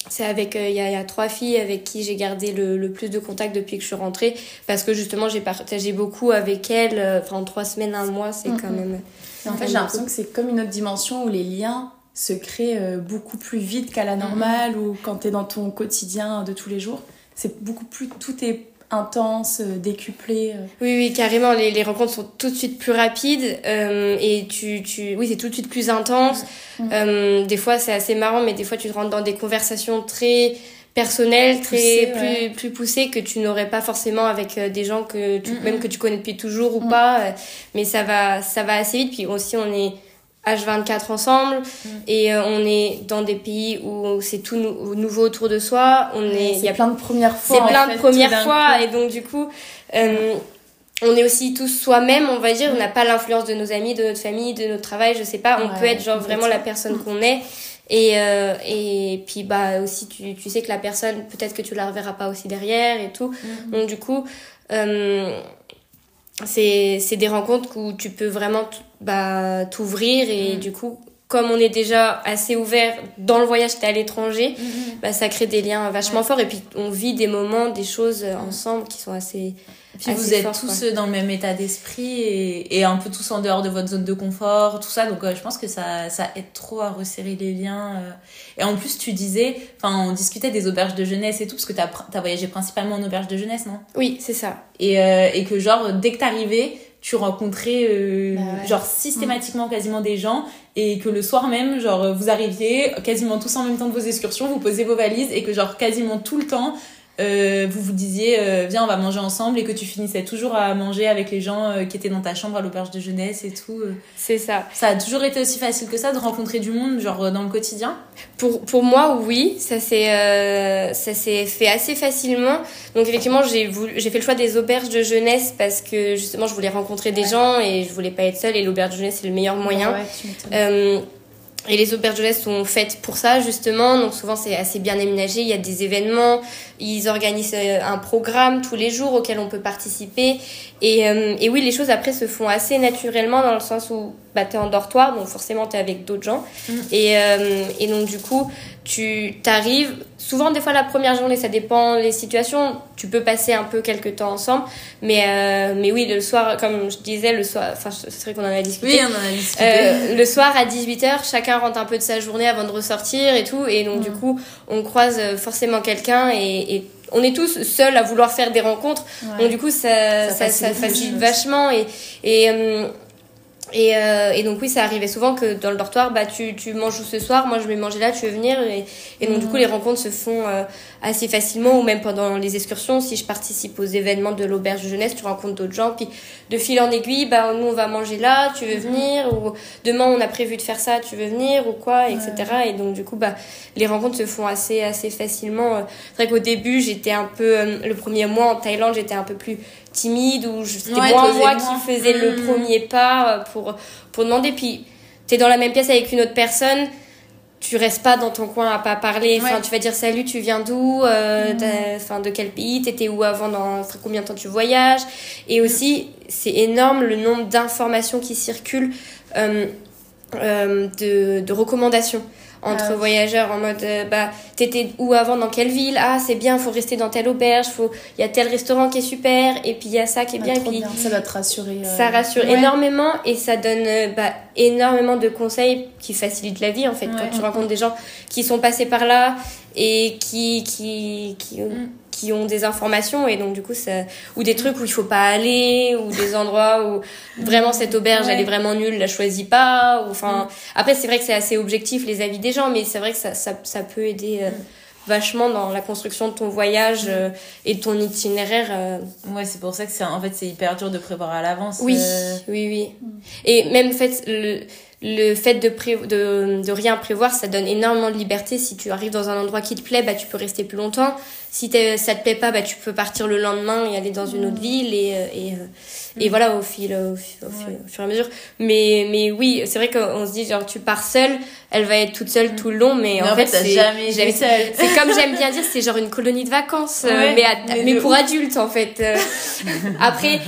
c'est avec il y, a, y, a trois filles avec qui j'ai gardé le, le, plus de contacts depuis que je suis rentrée. Parce que justement, j'ai partagé beaucoup avec elles. Enfin, en trois semaines, un mois, c'est quand même... En fait, j'ai l'impression que c'est comme une autre dimension où les liens se crée euh, beaucoup plus vite qu'à la normale ou quand tu es dans ton quotidien de tous les jours. C'est beaucoup plus. Tout est intense, euh, décuplé. Euh. Oui, oui, carrément. Les, les rencontres sont tout de suite plus rapides et tu, tu, oui, c'est tout de suite plus intense. des fois, c'est assez marrant, mais des fois, tu te rentres dans des conversations très personnelles, très plus, plus poussées que tu n'aurais pas forcément avec des gens que tu, même que tu connais depuis toujours ou pas. Mais ça va, ça va assez vite. Puis aussi, on est H24 ensemble. Mm. et euh, on est dans des pays où c'est tout nouveau autour de soi. On est il y a plein de premières fois c'est plein de premières fois. et donc du coup euh, on est aussi tous soi-même on va dire. On n'a pas l'influence de nos amis de notre famille de notre travail je sais pas. On peut être genre vraiment la personne qu'on est. Et euh, et puis bah aussi tu, tu sais que la personne peut-être que tu la reverras pas aussi derrière et tout. Mm. donc du coup c'est des rencontres où tu peux vraiment bah, t'ouvrir et mm. du coup comme on est déjà assez ouvert dans le voyage, t'es à l'étranger, mm-hmm. bah, ça crée des liens vachement forts et puis on vit des moments, des choses mm. ensemble qui sont assez. Puis vous êtes tous dans le même état d'esprit et, et, un peu tous en dehors de votre zone de confort, tout ça. Donc je pense que ça, ça aide trop à resserrer les liens. Euh. Et en plus, tu disais, enfin, on discutait des auberges de jeunesse et tout, parce que t'as as voyagé principalement en auberge de jeunesse, non? Oui, c'est ça. Et, euh, et que genre, dès que t'arrivais, tu rencontrais euh, bah genre systématiquement quasiment des gens et que le soir même genre vous arriviez quasiment tous en même temps de vos excursions vous posez vos valises et que genre quasiment tout le temps euh, vous vous disiez euh, viens on va manger ensemble et que tu finissais toujours à manger avec les gens euh, qui étaient dans ta chambre à l'auberge de jeunesse et tout. C'est ça. Ça a toujours été aussi facile que ça de rencontrer du monde genre dans le quotidien? Pour pour moi oui, ça s'est ça s'est fait assez facilement. Donc effectivement, j'ai voulu j'ai fait le choix des auberges de jeunesse parce que justement je voulais rencontrer des gens et je voulais pas être seule et l'auberge de jeunesse c'est le meilleur moyen. Ouais, et les auberges de sont faites pour ça, justement. Donc, souvent, c'est assez bien aménagé. Il y a des événements. Ils organisent euh, un programme tous les jours auquel on peut participer. Et, euh, et oui, les choses, après, se font assez naturellement dans le sens où bah, tu es en dortoir, donc forcément, tu es avec d'autres gens. Mm. Et, euh, et donc, du coup, tu t'arrives souvent des fois la première journée ça dépend des situations. Tu peux passer un peu quelques temps ensemble. Mais euh, mais oui le soir comme je disais le soir enfin c'est vrai qu'on en a discuté. Oui on en a discuté. Euh, le soir à 18h chacun rentre un peu de sa journée avant de ressortir et tout. Et donc du mm. coup on croise forcément quelqu'un et, et on est tous seuls à vouloir faire des rencontres. Donc du coup ça ça, ça, facilite vachement. Et et euh, et, euh, et, donc oui, ça arrivait souvent que dans le dortoir, bah tu, tu manges où ce soir, moi je vais manger là, tu veux venir et, et donc du coup les rencontres se font euh, assez facilement ou même pendant les excursions, si je participe aux événements de l'auberge de jeunesse, tu rencontres d'autres gens, puis de fil en aiguille, bah nous on va manger là, tu veux mhm. venir ou demain on a prévu de faire ça, tu veux venir ou quoi, etc. Et donc du coup bah les rencontres se font assez assez facilement. C'est vrai qu'au début j'étais un peu euh, le premier mois en Thaïlande j'étais un peu plus timide ou c'était moi moi qui faisais le hmm. premier pas euh, pour pour demander. Puis t'es dans la même pièce avec une autre personne tu restes pas dans ton coin à pas parler. Enfin tu vas dire salut tu viens d'où euh, hmm. enfin de quel pays t'étais où avant dans combien de temps tu voyages. Et aussi c'est énorme le nombre d'informations qui circulent euh, euh de, de recommandations entre ah voyageurs en mode euh, bah t'étais où avant dans quelle ville? Ah c'est bien faut rester dans telle auberge faut il y a tel restaurant qui est super et puis il y a ça qui est bien, et puis ça va te rassurer euh, ça rassure énormément et ça donne euh, bah, énormément de conseils qui facilitent la vie en fait quand tu rencontres des gens qui sont passés par là et qui qui qui, mm qui ont des informations et donc du coup ça ou des trucs où il faut pas aller ou des endroits où vraiment cette auberge elle est vraiment nulle la choisis pas enfin mm. après c'est vrai que c'est assez objectif les avis des gens mais c'est vrai que ça, ça, ça peut aider euh, mm. vachement dans la construction de ton voyage euh, et de ton itinéraire euh. ouais c'est pour ça que c'est en fait c'est hyper dur de prévoir à l'avance oui oui oui et même en fait le le fait de, de, de rien prévoir, ça donne énormément de liberté. Si tu arrives dans un endroit qui te plaît, bah, tu peux rester plus longtemps si ça te plaît pas, bah, tu peux partir le lendemain et aller dans une autre ville et, euh, et, euh, et mm. voilà, au fil, au, fur et à mesure. Mais, mais oui, c'est vrai qu'on se dit, genre, tu pars seule, elle va être toute seule mm. tout le long, mais, en, fait, c'est, jamais c'est comme j'aime bien dire, c'est genre une colonie de vacances, euh, mais, mais, pour adultes, en fait. Après,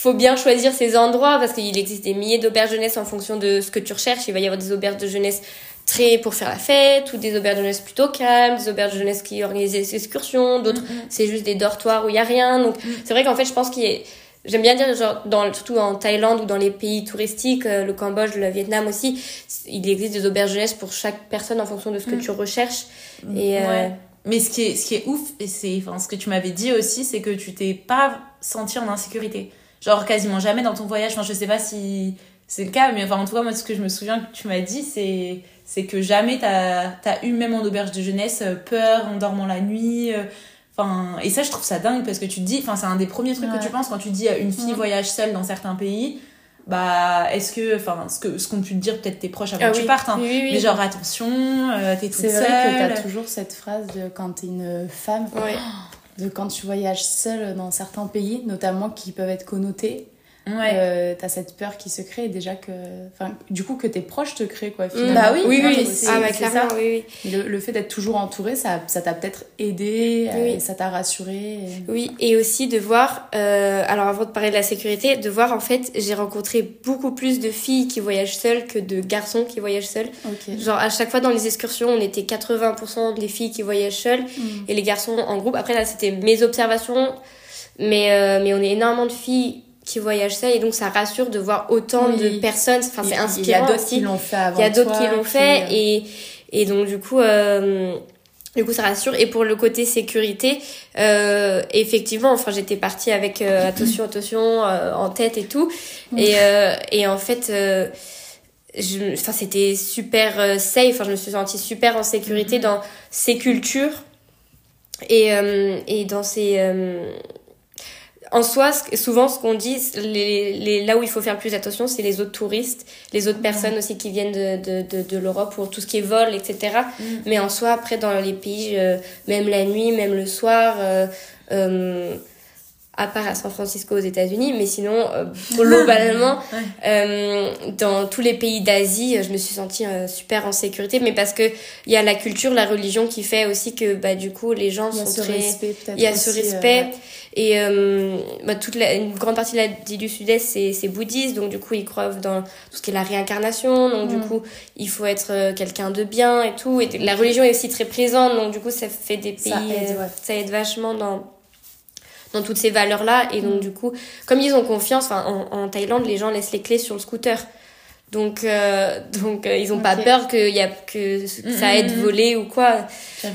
faut bien choisir ses endroits parce qu'il existe des milliers d'auberges jeunesse en fonction de ce que tu recherches. Il va y avoir des auberges de jeunesse très pour faire la fête, ou des auberges de jeunesse plutôt calmes, des auberges de jeunesse qui organisent des excursions, d'autres mm-hmm. c'est juste des dortoirs où il y a rien. Donc mm. c'est vrai qu'en fait je pense qu'il est J'aime bien dire, genre, dans, surtout en Thaïlande ou dans les pays touristiques, euh, le Cambodge, le Vietnam aussi, il existe des auberges jeunesse pour chaque personne en fonction de ce que mm. tu recherches. Mm. Et, euh, Mais ce qui est, ce qui est ouf, et c'est enfin, ce que tu m'avais dit aussi, c'est que tu t'es pas senti en insécurité. Genre quasiment jamais dans ton voyage. Enfin, je sais pas si c'est le cas, mais enfin, en tout cas, moi, ce que je me souviens que tu m'as dit, c'est c'est que jamais t'as as eu, même en auberge de jeunesse, euh, peur en dormant la nuit. Euh, enfin, et ça, je trouve ça dingue parce que tu te dis, enfin, c'est un des premiers trucs que tu penses quand tu dis une fille voyage seule dans certains pays. Bah, est-ce que, enfin, ce que ce qu'ont pu te dire peut-être tes proches avant ah que tu partes, hein, mais genre attention, euh, t'es toute seule. C'est vrai que t'as toujours cette phrase de quand t'es une femme, de quand tu voyages seule dans certains pays, notamment qui peuvent être connotés ouais. euh, t'as cette peur qui se crée déjà que enfin du coup que tes proches te créent quoi finalement bah oui oui oui, ah bah clairement ça. oui, oui. Le, le, fait d'être toujours entouré ça ça t'a peut-être aidé euh, ça t'a rassuré oui et aussi de voir euh, alors avant de parler de la sécurité de voir en fait j'ai rencontré beaucoup plus de filles qui voyagent seules que de garçons qui voyagent seuls genre à chaque fois dans les excursions on était 80% des filles qui voyagent seules mm. et les garçons en groupe après là c'était mes observations mais euh, mais on est énormément de filles qui voyagent ça et donc ça rassure de voir autant de personnes. Enfin c'est inspirant il y a d'autres qui l'ont fait avant il y a d'autres qui l'ont fait euh, et et donc du coup euh, du coup ça rassure. Et pour le côté sécurité euh, effectivement enfin j'étais partie avec euh, attention attention euh, en tête et tout. Et et en fait je enfin c'était super safe. Enfin je me suis sentie super en sécurité mm-hmm. dans ces cultures. Et et dans ces en soi, souvent, ce qu'on dit, les, les, là où il faut faire plus attention, c'est les autres touristes, les autres personnes aussi qui viennent de, de, de, l'Europe pour tout ce qui est vol, etc. Mm. Mais en soi, après, dans les pays, euh, même la nuit, même le soir, euh, euh, à part à San Francisco aux États-Unis, mais sinon, globalement, dans tous les pays d'Asie, je me suis sentie super en sécurité, mais parce que il y a la culture, la religion qui fait aussi que, bah, du coup, les gens sont très. Il y a ce respect. Et euh, bah, toute la, une grande partie de l'Asie du Sud-Est, c'est, c'est bouddhiste, donc du coup, ils croient dans tout ce qui est la réincarnation, donc du Mm. coup, il faut être euh, quelqu'un de bien et tout. Et la religion est aussi très présente, donc du coup, ça fait des pays. Ça aide, euh, ouais. ça aide vachement dans dans toutes ces valeurs là et donc du coup comme ils ont confiance en, en Thaïlande les gens laissent les clés sur le scooter donc euh, donc euh, ils ont pas peur que y a que ça aide Mhm. volé ou quoi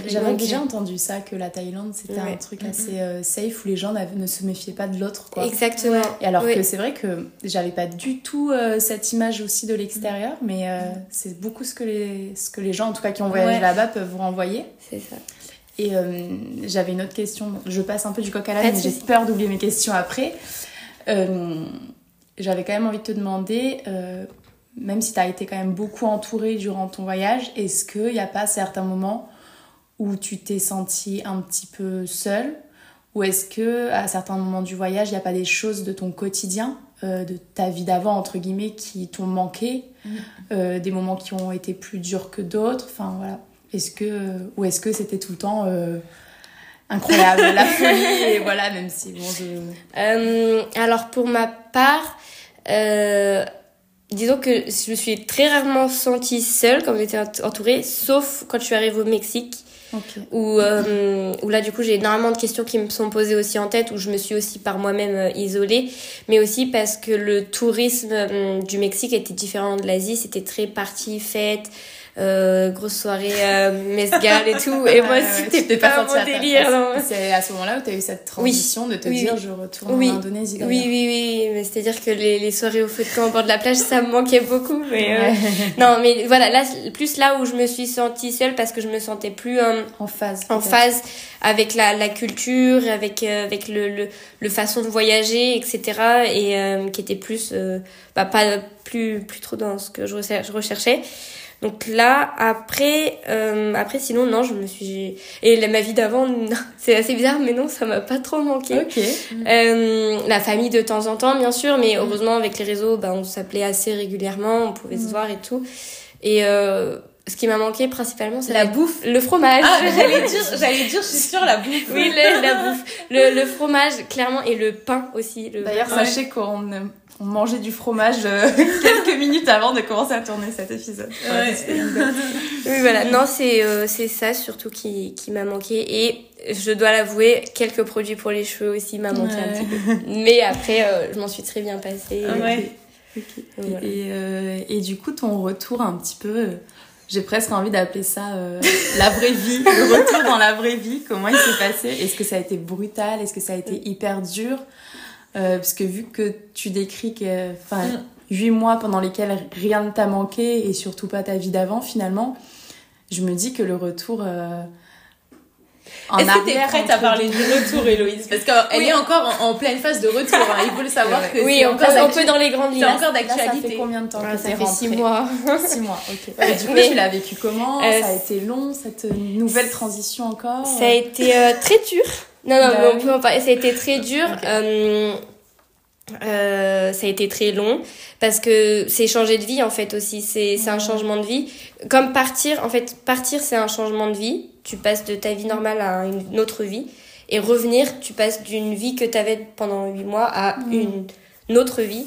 J'avais Donc, déjà entendu ça, que la Thaïlande, c'était Ouais. un truc assez euh, safe où les gens ne se méfiaient pas de l'autre, exactement Et alors Oui. que c'est vrai que j'avais pas du tout cette image aussi de l'extérieur, mais c'est beaucoup ce que, les, ce que les gens, en tout cas qui ont voyagé Ouais. là-bas, peuvent vous renvoyer. c'est ça Et j'avais une autre question. Je passe un peu du coq à l'âne, mais j'ai peur d'oublier mes questions après. J'avais quand même envie de te demander, euh, même si tu as été quand même beaucoup entourée durant ton voyage, est-ce qu'il n'y a pas certains moments où tu t'es sentie un petit peu seule? Ou est-ce que à certains moments du voyage, il n'y a pas des choses de ton quotidien, euh, de ta vie d'avant, entre guillemets, qui t'ont manqué Euh, Des moments qui ont été plus durs que d'autres? Enfin voilà. Est-ce que, ou est-ce que c'était tout le temps euh, incroyable, la folie, et voilà, même si bon, je... Alors pour ma part, disons que je me suis très rarement sentie seule quand j'étais ent- entourée, sauf quand je suis arrivée au Mexique, où, euh, où là du coup j'ai énormément de questions qui me sont posées aussi en tête, où je me suis aussi par moi-même euh, isolée, mais aussi parce que le tourisme euh, du Mexique était différent de l'Asie, c'était très party, fête. Euh, grosse soirée euh, mescal et tout et moi t'es pas, sentie mon délire. C'est à ce moment-là où tu as eu cette transition de te Oui, dire je retourne Oui. en Indonésie. Oui, oui, oui, mais c'est-à-dire que les, les soirées au feu de camp au bord de la plage, ça me manquait beaucoup. Mais euh, Ouais. non, mais voilà, là, plus là où je me suis sentie seule parce que je me sentais plus euh, En phase. en phase avec la, la culture, avec, euh, avec le, le, le façon de voyager, etc. Et euh, qui était plus, euh, bah, pas plus, plus trop dans ce que je recherchais. Donc là, après, euh, après sinon, non, je me suis... Et la- ma vie d'avant, c'est assez bizarre, mais non, ça m'a pas trop manqué. Ok. Euh, la famille de temps en temps, bien sûr, mais heureusement, avec les réseaux, bah, on s'appelait assez régulièrement, on pouvait se voir et tout. Et euh, ce qui m'a manqué principalement, c'est La bouffe. le fromage. Ah, j'allais dire, j'allais dire, je suis sûre, la bouffe. oui, le- la bouffe. Le, le fromage, clairement, et le pain aussi. Le D'ailleurs, sachez qu'on euh, on mangeait du fromage euh, quelques minutes avant de commencer à tourner cet épisode. Ouais. Oui, voilà. Non, c'est euh, c'est ça surtout qui, qui m'a manqué. Et je dois l'avouer, quelques produits pour les cheveux aussi m'a manqué un petit peu. Mais après, euh, je m'en suis très bien passée. Ah ouais. Voilà. Et, euh, et du coup, ton retour un petit peu, j'ai presque envie d'appeler ça la vraie vie, le retour dans la vraie vie, comment il s'est passé? Est-ce que ça a été brutal? Est-ce que ça a été hyper dur? Euh, Parce que vu que tu décris que, enfin, Mm. huit mois pendant lesquels rien ne t'a manqué et surtout pas ta vie d'avant finalement, je me dis que le retour... euh, Est-ce que t'es prête à parler du retour, Héloïse? Parce qu'elle Oui. est encore en, en pleine phase de retour. hein. Il faut le savoir que Oui, c'est encore d'actu- peut dans les grandes c'est lignes. encore Là, ça fait d'actualité. combien de temps Ah, que ça fait six mois. Six mois, ok. Et du coup, Mais- tu l'as vécu comment? Euh, Ça a été long, cette nouvelle transition encore? Ça a été euh, très dur. Non, non, Bah mais on oui. peut en parler. Ça a été très dur. Euh, euh, ça a été très long parce que c'est changer de vie en fait aussi. C'est c'est un changement de vie. Comme partir, en fait, partir c'est un changement de vie. Tu passes de ta vie normale à une autre vie. Et revenir, tu passes d'une vie que tu avais pendant huit mois à une, une autre vie.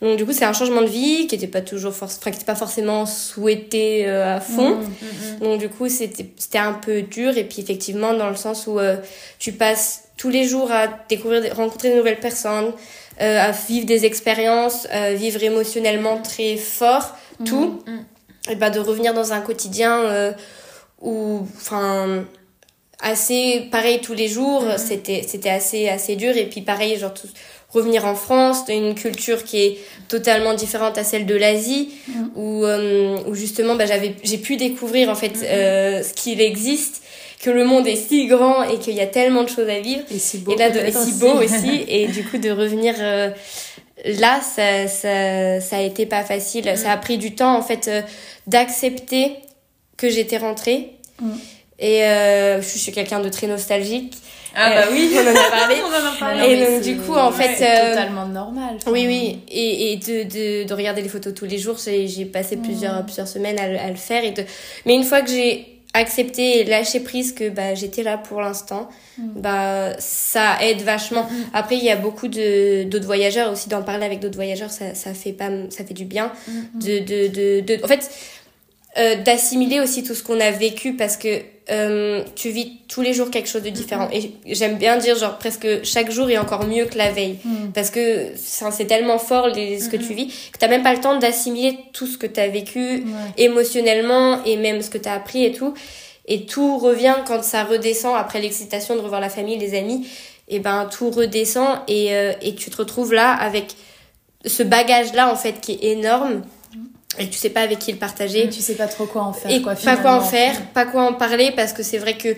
Donc du coup, c'est un changement de vie qui n'était pas toujours enfin, qui était pas forcément souhaité euh, à fond. Mm. Mhm. Donc du coup, c'était c'était un peu dur et puis effectivement dans le sens où euh, tu passes tous les jours à découvrir, rencontrer de nouvelles personnes, euh, à vivre des expériences, vivre émotionnellement très fort, tout, et bah de revenir dans un quotidien où, enfin, assez pareil tous les jours, c'était c'était assez assez dur et puis pareil genre tout- revenir en France, une culture qui est totalement différente à celle de l'Asie, Mhm. où, euh, où justement bah, j'avais j'ai pu découvrir en fait euh, ce qu'il existe, que le monde est si grand et qu'il y a tellement de choses à vivre. Et si beau. Et là, de, et si aussi. beau aussi. Et du coup, de revenir euh, là, ça, ça, ça a été pas facile. Ça a pris du temps, en fait, euh, d'accepter que j'étais rentrée. Mm. Et euh, je suis quelqu'un de très nostalgique. Ah bah oui, on en a parlé. on en a parlé. Non, Et donc, c'est- du coup, en fait, c'est euh, totalement normal. enfin. Oui, oui, et, et de, de, de regarder les photos tous les jours, j'ai j'ai passé plusieurs, plusieurs semaines à, le- à le faire. Et de... Mais une fois que j'ai accepté et lâché prise que bah, j'étais là pour l'instant, bah, ça aide vachement. Après, il y a beaucoup de- d'autres voyageurs aussi, d'en parler avec d'autres voyageurs, ça, ça, fait pas, ça fait du bien. De, de, de, de... En fait, euh, d'assimiler aussi tout ce qu'on a vécu parce que euh, tu vis tous les jours quelque chose de différent. Et j'aime bien dire, genre, presque chaque jour est encore mieux que la veille. Mm. Parce que c'est tellement fort les, ce que tu vis que t'as même pas le temps d'assimiler tout ce que t'as vécu Ouais. émotionnellement et même ce que t'as appris et tout. Et tout revient quand ça redescend après l'excitation de revoir la famille, les amis. Et ben tout redescend et, euh, et tu te retrouves là avec ce bagage-là en fait qui est énorme et tu sais pas avec qui le partager Et tu sais pas trop quoi en faire. et quoi, pas quoi en faire, pas quoi en parler parce que c'est vrai que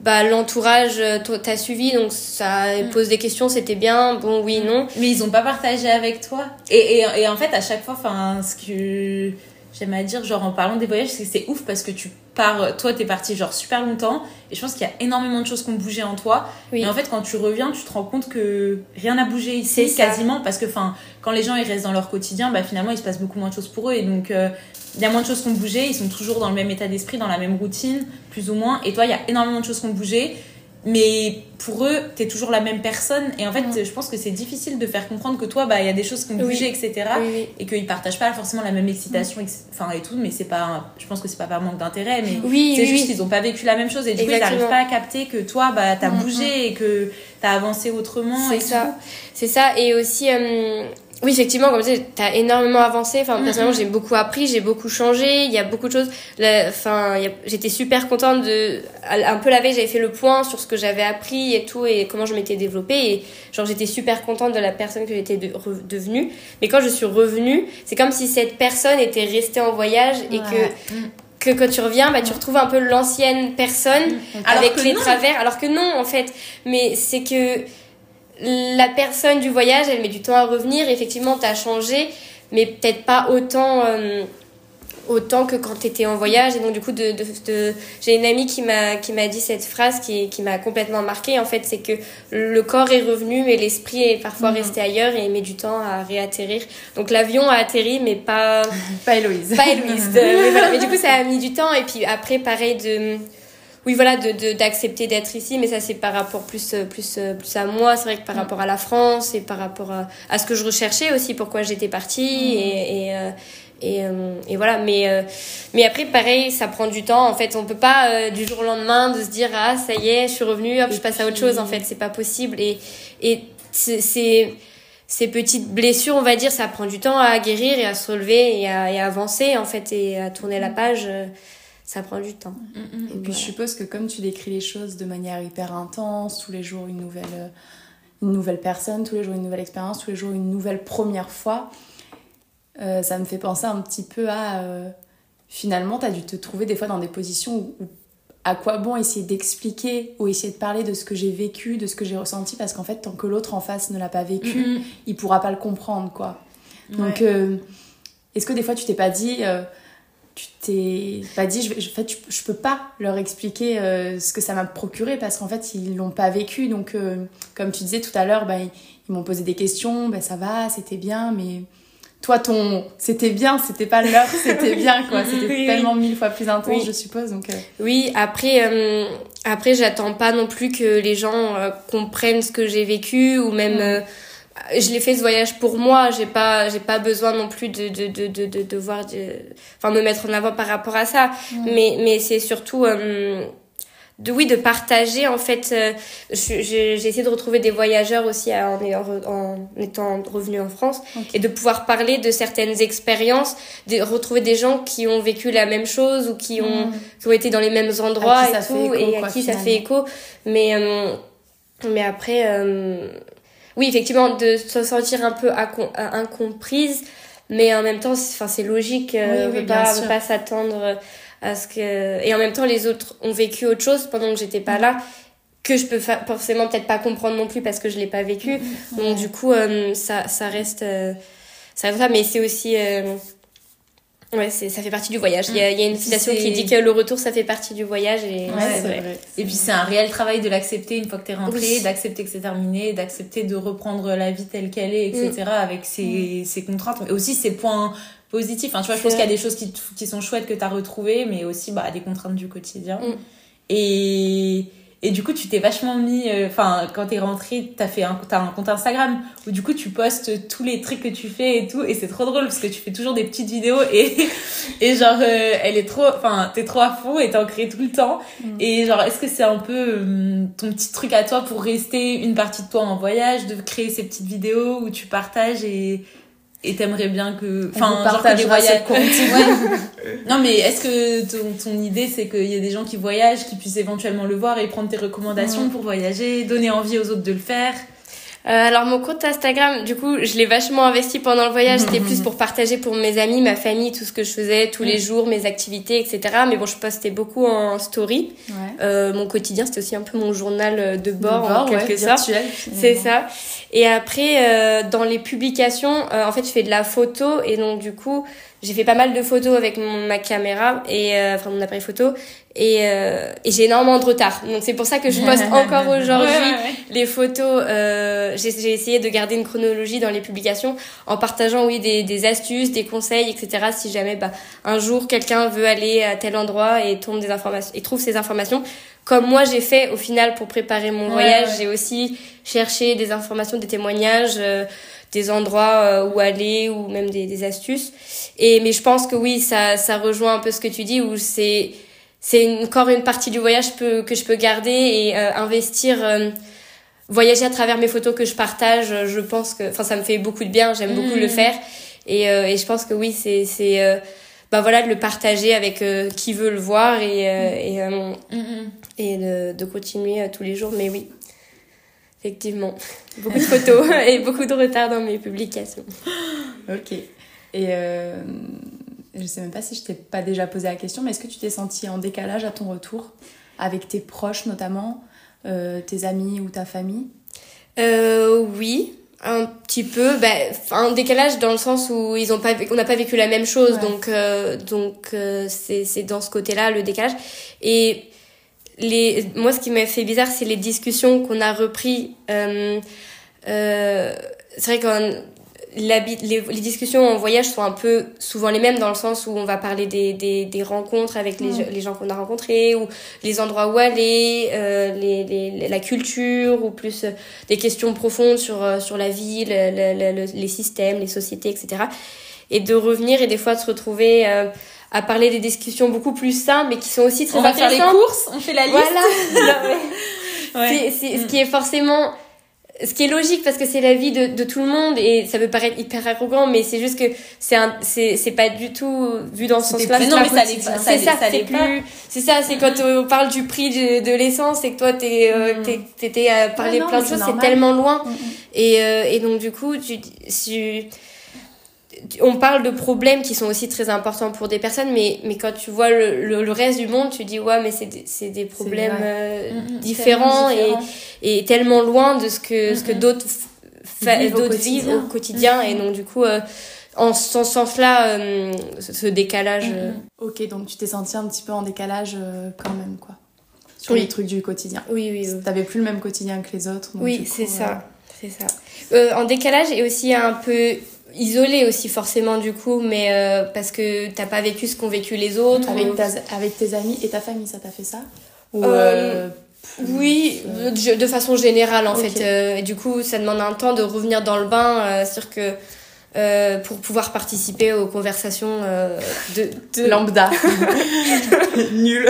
bah l'entourage euh, t'as suivi donc ça pose des questions, c'était bien, bon oui non. Mais ils ont pas partagé avec toi. Et, et, et en fait, à chaque fois, enfin, ce que j'aime à dire, genre en parlant des voyages, c'est ouf parce que tu pars, toi, t'es parti genre super longtemps. Et je pense qu'il y a énormément de choses qui ont bougé en toi. Oui. Et en fait, quand tu reviens, tu te rends compte que rien n'a bougé ici, ça. quasiment. Parce que, enfin, quand les gens ils restent dans leur quotidien, bah finalement, il se passe beaucoup moins de choses pour eux. Et donc, euh, il y a moins de choses qui ont bougé. Ils sont toujours dans le même état d'esprit, dans la même routine, plus ou moins. Et toi, il y a énormément de choses qui ont bougé. Mais pour eux, t'es toujours la même personne. Et en fait, je pense que c'est difficile de faire comprendre que toi, bah, il y a des choses qui ont Oui. bougé, etc. Oui, oui. Et qu'ils partagent pas forcément la même excitation, ex- enfin, et tout. Mais c'est pas, je pense que c'est pas par manque d'intérêt. Mais c'est juste qu'ils ont pas vécu la même chose. Et du coup, ils n'arrivent pas à capter que toi, bah, t'as Mm, bougé et que t'as avancé autrement. C'est ça. C'est ça. Et aussi, euh, oui, effectivement, comme tu dis, t'as énormément avancé. Enfin, personnellement, j'ai beaucoup appris, j'ai beaucoup changé. Il y a beaucoup de choses. La- Enfin, j'étais super contente de. Un peu la veille, j'avais fait le point sur ce que j'avais appris et tout et comment je m'étais développée. Et genre, j'étais super contente de la personne que j'étais de- devenue. Mais quand je suis revenue, c'est comme si cette personne était restée en voyage et Ouais. que. Que quand tu reviens, bah, tu retrouves un peu l'ancienne personne Alors avec les non. travers. Alors que non, en fait. Mais c'est que la personne du voyage, elle met du temps à revenir. Effectivement, t'as changé, mais peut-être pas autant, euh, autant que quand t'étais en voyage. Et donc, du coup, de, de, de- j'ai une amie qui m'a, qui m'a dit cette phrase qui, qui m'a complètement marquée. En fait, c'est que le corps est revenu, mais l'esprit est parfois Mhm. resté ailleurs et met du temps à réatterrir. Donc, l'avion a atterri, mais pas, Pas Héloïse. pas Héloïse. mais, voilà. mais du coup, ça a mis du temps. Et puis après, pareil, de. Oui, voilà, de de- d'accepter d'être ici, mais ça, c'est par rapport plus, euh, plus, euh, plus à moi. C'est vrai que par Mm. rapport à la France et par rapport à, à ce que je recherchais aussi, pourquoi j'étais partie. Mm. Et, et, euh, et, euh, et voilà. Mais, euh, mais après, pareil, ça prend du temps. En fait, on peut pas euh, du jour au lendemain de se dire, ah, ça y est, je suis revenue, hop, je passe à autre chose. En fait, c'est pas possible. Et, et c'est- c'est ces petites blessures, on va dire, ça prend du temps à guérir et à se relever et à, et à avancer, en fait, et à tourner la page. Ça prend du temps. Mm, mm. Et puis Voilà. je suppose que comme tu décris les choses de manière hyper intense, tous les jours une nouvelle, euh, une nouvelle personne, tous les jours une nouvelle expérience, tous les jours une nouvelle première fois, euh, ça me fait penser un petit peu à... euh, finalement, tu as dû te trouver des fois dans des positions où, où à quoi bon essayer d'expliquer ou essayer de parler de ce que j'ai vécu, de ce que j'ai ressenti, parce qu'en fait, tant que l'autre en face ne l'a pas vécu, Mm, mm. il pourra pas le comprendre, quoi. Donc, euh, est-ce que des fois tu t'es pas dit, euh, tu t'es pas dit, je, vais- je- en fait, je, je peux pas leur expliquer euh, ce que ça m'a procuré parce qu'en fait ils l'ont pas vécu. Donc, euh, comme tu disais tout à l'heure, bah, ils, ils m'ont posé des questions, bah, ça va, c'était bien, mais toi ton c'était bien, c'était pas leur, c'était bien quoi. C'était Oui, tellement mille fois plus intense, Oui. je suppose. Donc, euh, Oui, après, euh, après j'attends pas non plus que les gens euh, comprennent ce que j'ai vécu ou même. Mm. Je l'ai fait ce voyage pour moi, j'ai pas, j'ai pas besoin non plus de, de, de, de, de, de voir, de- enfin, me mettre en avant par rapport à ça. Mm. Mais, mais c'est surtout. euh, de oui de partager en fait euh, j'ai j'ai essayé de retrouver des voyageurs aussi en, re- en étant revenu en France et de pouvoir parler de certaines expériences de retrouver des gens qui ont vécu la même chose ou qui ont Mm. qui ont été dans les mêmes endroits À qui ça et fait tout écho, et à qui ça fait écho mais euh, mais après euh, oui effectivement de se sentir un peu euh, incomprise mais en même temps c'est- enfin c'est logique euh, Oui, on oui, peut pas s'attendre à ce que et en même temps les autres ont vécu autre chose pendant que j'étais pas là que je peux forcément peut-être pas comprendre non plus parce que je l'ai pas vécu. Donc du coup euh, ça ça reste euh, ça reste ça mais c'est aussi euh, Ouais, c'est, ça fait partie du voyage. Il y a, il y a une citation qui dit que le retour, ça fait partie du voyage. Et... Ouais, c'est vrai. Et puis c'est un réel travail de l'accepter une fois que t'es rentré, d'accepter que c'est terminé, d'accepter de reprendre la vie telle qu'elle est, etc. Mm. avec ses, ses contraintes, mais aussi ses points positifs. Enfin, tu vois, je pense qu'il y a des choses qui, qui sont chouettes que t'as retrouvées, mais aussi bah, des contraintes du quotidien. Mm. Et et du coup, tu t'es vachement mis. Euh, enfin, quand t'es rentré, t'as fait un, as un compte Instagram où du coup, tu postes tous les trucs que tu fais et tout. Et c'est trop drôle parce que tu fais toujours des petites vidéos et, et genre, euh, elle est trop. Enfin, t'es trop à fond et t'en crées tout le temps. Mm. Et genre, est-ce que c'est un peu euh, ton petit truc à toi pour rester une partie de toi en voyage, de créer ces petites vidéos où tu partages et et t'aimerais bien que enfin partage des voyages non mais est-ce que ton, ton idée c'est qu'il y a des gens qui voyagent qui puissent éventuellement le voir et prendre tes recommandations pour voyager donner envie aux autres de le faire? Euh, alors mon compte Instagram, du coup, je l'ai vachement investi pendant le voyage. C'était plus pour partager pour mes amis, ma famille, tout ce que je faisais tous les jours, mes activités, etc. Mais bon, je postais beaucoup en story. Euh, mon quotidien, c'était aussi un peu mon journal de bord, en quelque sorte. C'est ça. Et après, euh, dans les publications, euh, en fait, je fais de la photo et donc du coup, j'ai fait pas mal de photos avec mon, ma caméra et euh, enfin mon appareil photo et, euh, et j'ai énormément de retard. Donc c'est pour ça que je poste encore aujourd'hui les photos. Euh, j'ai essayé de garder une chronologie dans les publications en partageant oui des, des astuces, des conseils, etc. Si jamais bah, un jour quelqu'un veut aller à tel endroit et tombe des informations et trouve ces informations, comme moi j'ai fait au final pour préparer mon voyage, j'ai aussi cherché des informations, des témoignages. Euh, des endroits euh, où aller ou même des, des, astuces. Et mais je pense que oui, ça ça rejoint un peu ce que tu dis où c'est c'est encore une partie du voyage que, que je peux garder et euh, investir euh, voyager à travers mes photos que je partage, je pense que enfin ça me fait beaucoup de bien, j'aime beaucoup le mmh. faire et et je pense que oui, c'est c'est bah voilà de le partager avec qui veut le voir et et, mmh. et de, de continuer tous les jours mais oui effectivement. Beaucoup de photos et beaucoup de retard dans mes publications. Ok. Et euh, je sais même pas si je t'ai pas déjà posé la question, mais est-ce que tu t'es senti en décalage à ton retour avec tes proches notamment, euh, tes amis ou ta famille? Euh, Oui, un petit peu. Bah, un décalage dans le sens où ils ont pas, on n'a pas vécu la même chose, donc euh, donc euh, c'est dans ce côté-là le décalage. Et les, moi, ce qui m'a fait bizarre, c'est les discussions qu'on a repris. Euh, euh, c'est vrai que les, les, discussions en voyage sont un peu souvent les mêmes dans le sens où on va parler des, des, des rencontres avec les, les, gens qu'on a rencontrés ou les endroits où aller, euh, les, les, la culture ou plus euh, des questions profondes sur, euh, sur la vie, les systèmes, les sociétés, etc. Et de revenir et des fois de se retrouver... Euh, à parler des discussions beaucoup plus simples, mais qui sont aussi très on intéressantes. On va faire les courses, on fait la liste. Voilà. ouais. C'est ce qui est forcément ce qui est logique parce que c'est la vie de, de, tout le monde et ça peut paraître hyper arrogant mais c'est juste que c'est un c'est c'est pas du tout vu dans ce sens-là non mais ça c'est ça c'est ça c'est plus c'est ça c'est quand on parle du prix de, de l'essence et que toi t'es euh, mm. t'étais à parler plein de choses c'est tellement loin mm, mm. et euh, et donc du coup tu tu on parle de problèmes qui sont aussi très importants pour des personnes, mais, mais quand tu vois le, le, reste du monde, tu dis ouais, mais c'est des, des problèmes euh, mm, mm, différents, et, et tellement loin de ce que, ce que mm, d'autres d'autres vivent au quotidien. Et donc, du coup, euh, en ce sens-là, euh, ce décalage. Ok, donc tu t'es senti un petit peu en décalage quand même, quoi. Sur les trucs du quotidien. Oui, oui. T'avais plus le même quotidien que les autres. oui, c'est ça. C'est ça. en décalage et aussi un peu isolé aussi forcément du coup mais euh, parce que t'as pas vécu ce qu'ont vécu les autres avec, avec tes amis et ta famille ça t'a fait ça ou euh, euh, oui de façon générale en fait et du coup ça demande un temps de revenir dans le bain sur que pour pouvoir participer aux conversations de, de... lambda. Nul.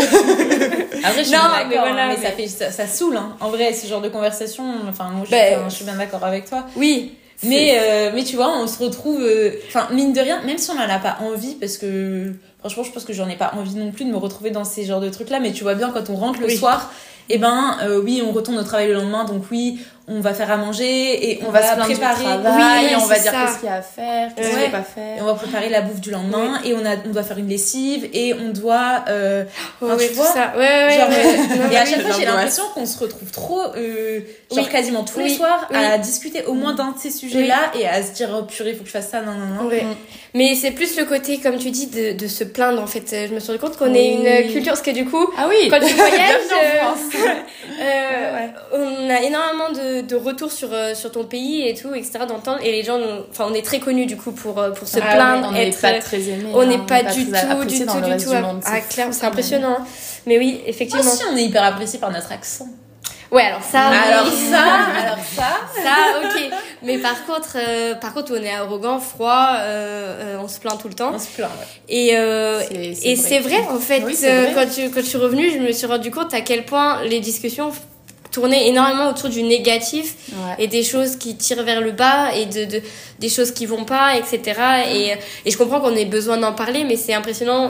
Après je suis non, mais, voilà, mais, ça fait ça, ça saoule hein. en vrai ce genre de conversation enfin moi je, ben, je suis bien d'accord avec toi. oui mais, euh, mais tu vois, on se retrouve. Euh, enfin, mine de rien, même si on n'en a pas envie, parce que franchement, je pense que j'en ai pas envie non plus de me retrouver dans ces genres de trucs-là, mais tu vois bien, quand on rentre le soir, et eh ben, euh, oui, on retourne au travail le lendemain, donc oui, on va faire à manger et on, On va, va se plaindre du préparer travail, Oui, et on va dire qu'est-ce qu'il y a à faire, qu'est-ce Ouais. qu'il faut pas et faire. on va préparer la bouffe du lendemain et on a on doit faire une lessive et on doit euh, Ouais, Enfin, tu vois, ça. Ouais, ouais, genre, ouais. euh, et à oui. chaque fois j'ai l'impression qu'on se retrouve trop euh, genre Oui. quasiment tous les Oui. soirs Oui. à discuter au moins d'un de ces sujets là et à se dire oh purée faut que je fasse ça non non non. Mm. Mais c'est plus le côté, comme tu dis, de, de se plaindre en fait. Je me suis rendu compte qu'on Oui. est une culture, parce que du coup, Ah oui quand tu voyages, euh, on a énormément de, de retours sur, euh, sur ton pays et tout, etc. d'entendre. Et les gens, enfin, on est très connus du coup pour, euh, pour se Ah plaindre, on n'est pas très aimés. on hein, n'est pas du tout, du tout, du tout. Ah, c'est clair, fou, c'est impressionnant. hein. Mais oui, effectivement. aussi on est hyper apprécié par notre accent Ouais, alors ça. oui. alors ça alors ça Ça, ok. Mais par contre, euh, par contre, on est arrogant, froid, euh, euh, on se plaint tout le temps. on se plaint ouais. Et, euh, C'est- vrai. vrai, en fait, Oui, c'est euh, vrai. quand, tu, quand je suis revenue, je me suis rendu compte à quel point les discussions tournaient énormément autour du négatif Ouais. et des choses qui tirent vers le bas et de, de des choses qui vont pas, etc. Et, et je comprends qu'on ait besoin d'en parler, mais c'est impressionnant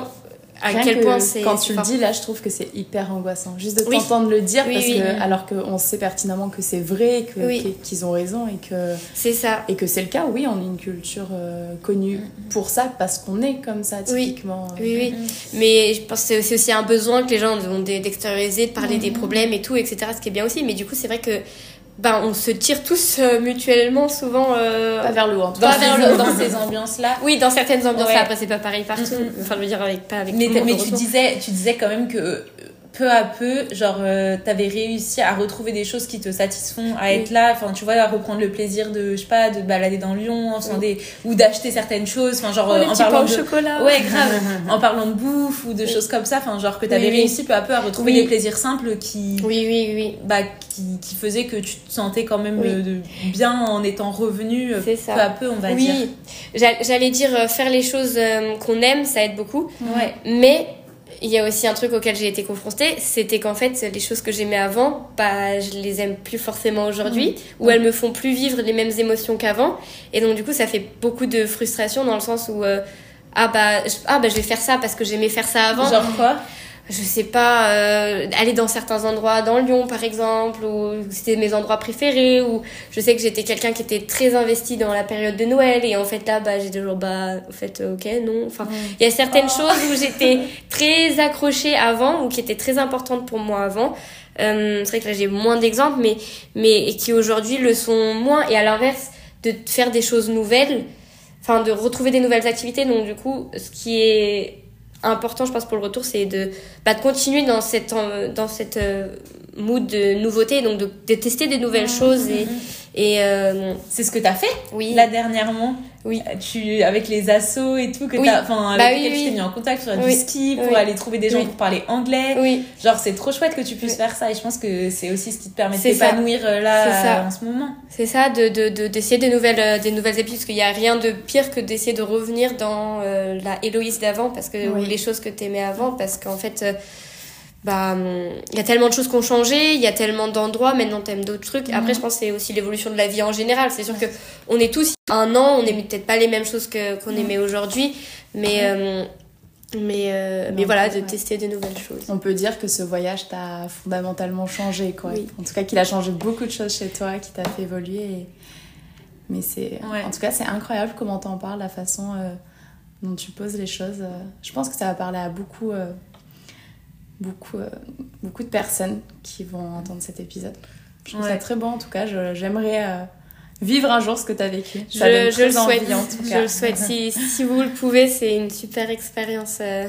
à Rien quel que point c'est. Quand tu le dis, là, je trouve que c'est hyper angoissant. Juste de Oui. t'entendre le dire, Oui, parce oui. que, alors qu'on sait pertinemment que c'est vrai, que- qu'ils ont raison et que, C'est ça. et que c'est le cas. Oui, on est une culture euh, connue pour ça, parce qu'on est comme ça, Oui. typiquement. Oui, oui. Mais je pense que c'est- aussi un besoin que les gens ont d'e- d'extérioriser, de parler Mhm. des problèmes et tout, etc. Ce qui est bien aussi. Mais du coup, c'est vrai que ben, on se tire tous euh, mutuellement souvent. euh, Pas vers le haut, en tout dans, cas. Pas vers dans ces ambiances là Oui, dans certaines ambiances, Ouais. après c'est pas pareil partout. Mhm. Enfin, je veux dire, avec, pas avec Mais, mais tu disais, tu disais quand même que euh, peu à peu, genre, euh, t'avais réussi à retrouver des choses qui te satisfont, à être là, enfin, tu vois, à reprendre le plaisir de, je sais pas, de balader dans Lyon, en faisant Oui. des, ou d'acheter certaines choses, enfin, genre, Oh, les en parlant au de, chocolat. ouais, grave, en parlant de bouffe ou de Oui. choses comme ça, enfin, genre, que t'avais réussi peu à peu à retrouver des plaisirs simples qui, Oui, oui, oui. bah, qui, qui faisaient que tu te sentais quand même euh, de, bien en étant revenu euh, C'est ça. peu à peu, on va dire. Oui, J'a- j'allais dire euh, faire les choses qu'on aime, ça aide beaucoup. Ouais. Mais il y a aussi un truc auquel j'ai été confrontée, c'était qu'en fait, les choses que j'aimais avant, bah, je les aime plus forcément aujourd'hui, ou elles me font plus vivre les mêmes émotions qu'avant. Et donc, du coup, ça fait beaucoup de frustration dans le sens où, euh, ah, bah, je, ah, bah, je vais faire ça parce que j'aimais faire ça avant. Genre quoi? Je sais pas, euh, aller dans certains endroits dans Lyon par exemple, ou c'était mes endroits préférés, ou je sais que j'étais quelqu'un qui était très investi dans la période de Noël, et en fait là, bah, j'ai toujours, bah, en fait, euh, ok, non. Enfin, il y a certaines choses où j'étais très accrochée avant, ou qui étaient très importantes pour moi avant. Euh, c'est vrai que là j'ai moins d'exemples, mais, mais et qui aujourd'hui le sont moins, et à l'inverse, de faire des choses nouvelles, enfin de retrouver des nouvelles activités, donc du coup, ce qui est important, je pense, pour le retour, c'est de, bah, de continuer dans cette, dans cette euh, mood de nouveauté, donc de, de tester des nouvelles choses. Et, et euh, C'est ce que t'as fait oui, là dernièrement. Oui. tu avec les assos et tout que Oui. enfin avec Bah oui, lesquels tu t'es mis en contact sur du ski pour aller trouver des gens pour parler anglais. Oui, genre c'est trop chouette que tu puisses faire ça et je pense que c'est aussi ce qui te permet de t'épanouir euh, là euh, en ce moment. C'est ça, de, de, de- d'essayer des nouvelles, euh, des nouvelles habitudes, parce qu'il n'y a rien de pire que d'essayer de revenir dans euh, la Héloïse d'avant, parce que, ou les choses que t'aimais avant, parce qu'en fait, euh, bah, hum, il y a tellement de choses qui ont changé, il y a tellement d'endroits, maintenant t'aimes d'autres trucs. Après, je pense que c'est aussi l'évolution de la vie en général. C'est sûr que on est tous, un an, on n'aimait peut-être pas les mêmes choses que, qu'on aimait aujourd'hui, mais, euh, mais, euh, mais voilà, de ouais. tester des nouvelles choses. On peut dire que ce voyage t'a fondamentalement changé, quoi. Oui. En tout cas, qu'il a changé beaucoup de choses chez toi, qui t'a fait évoluer. et- Mais c'est, Ouais. en tout cas, c'est incroyable comment t'en parles, la façon euh, dont tu poses les choses. euh. Je pense que ça va parler à beaucoup, beaucoup, euh, beaucoup de personnes qui vont entendre cet épisode. Je trouve ça Ouais. très bon, en tout cas. Je- j'aimerais euh, vivre un jour ce que t'as vécu. Je, Ça donne je le très envie, souhaite, en tout je cas. le souhaite. Si, si vous le pouvez, c'est une super expérience. euh.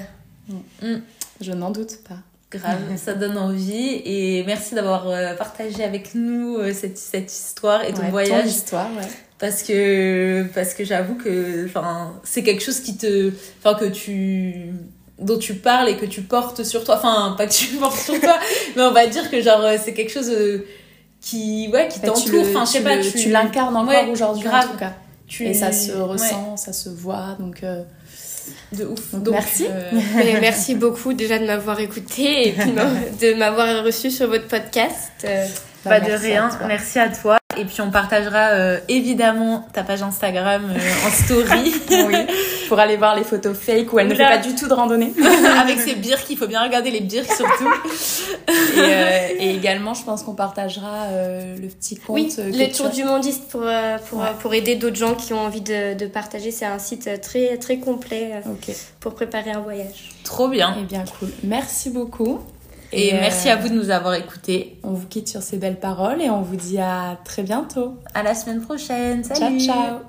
Je n'en doute pas. grave ça donne envie et merci d'avoir euh, partagé avec nous euh, cette, cette histoire et ton Ouais, voyage Ton histoire, ouais. parce que parce que j'avoue que enfin c'est quelque chose qui te enfin que tu dont tu parles et que tu portes sur toi enfin pas que tu portes sur toi mais on va dire que genre euh, c'est quelque chose euh, qui ouais qui Bah, tu t'entoure enfin je sais tu pas tu, tu l'incarnes encore Ouais, aujourd'hui, en tout cas. tu- Et ça se ouais, ressent, ça se voit. Donc, euh, de ouf Donc, Donc, merci. euh, Mais merci beaucoup déjà de m'avoir écouté et puis de m'avoir reçu sur votre podcast. Euh, bah, pas de à rien merci à toi Et puis on partagera euh, évidemment ta page Instagram euh, en story. oui, pour aller voir les photos fake où elle ne fait pas du tout de randonnée. Avec ses birks, il faut bien regarder les birks surtout. et, euh, et, également, je pense qu'on partagera le petit compte. Oui, le tour du mondiste pour, pour, pour aider d'autres gens qui ont envie de, de partager. C'est un site très, très complet pour préparer un voyage. Trop bien. Et eh bien cool. Merci beaucoup. Et, merci à vous de nous avoir écoutés. On vous quitte sur ces belles paroles et on vous dit à très bientôt. À la semaine prochaine. Salut. Ciao, ciao.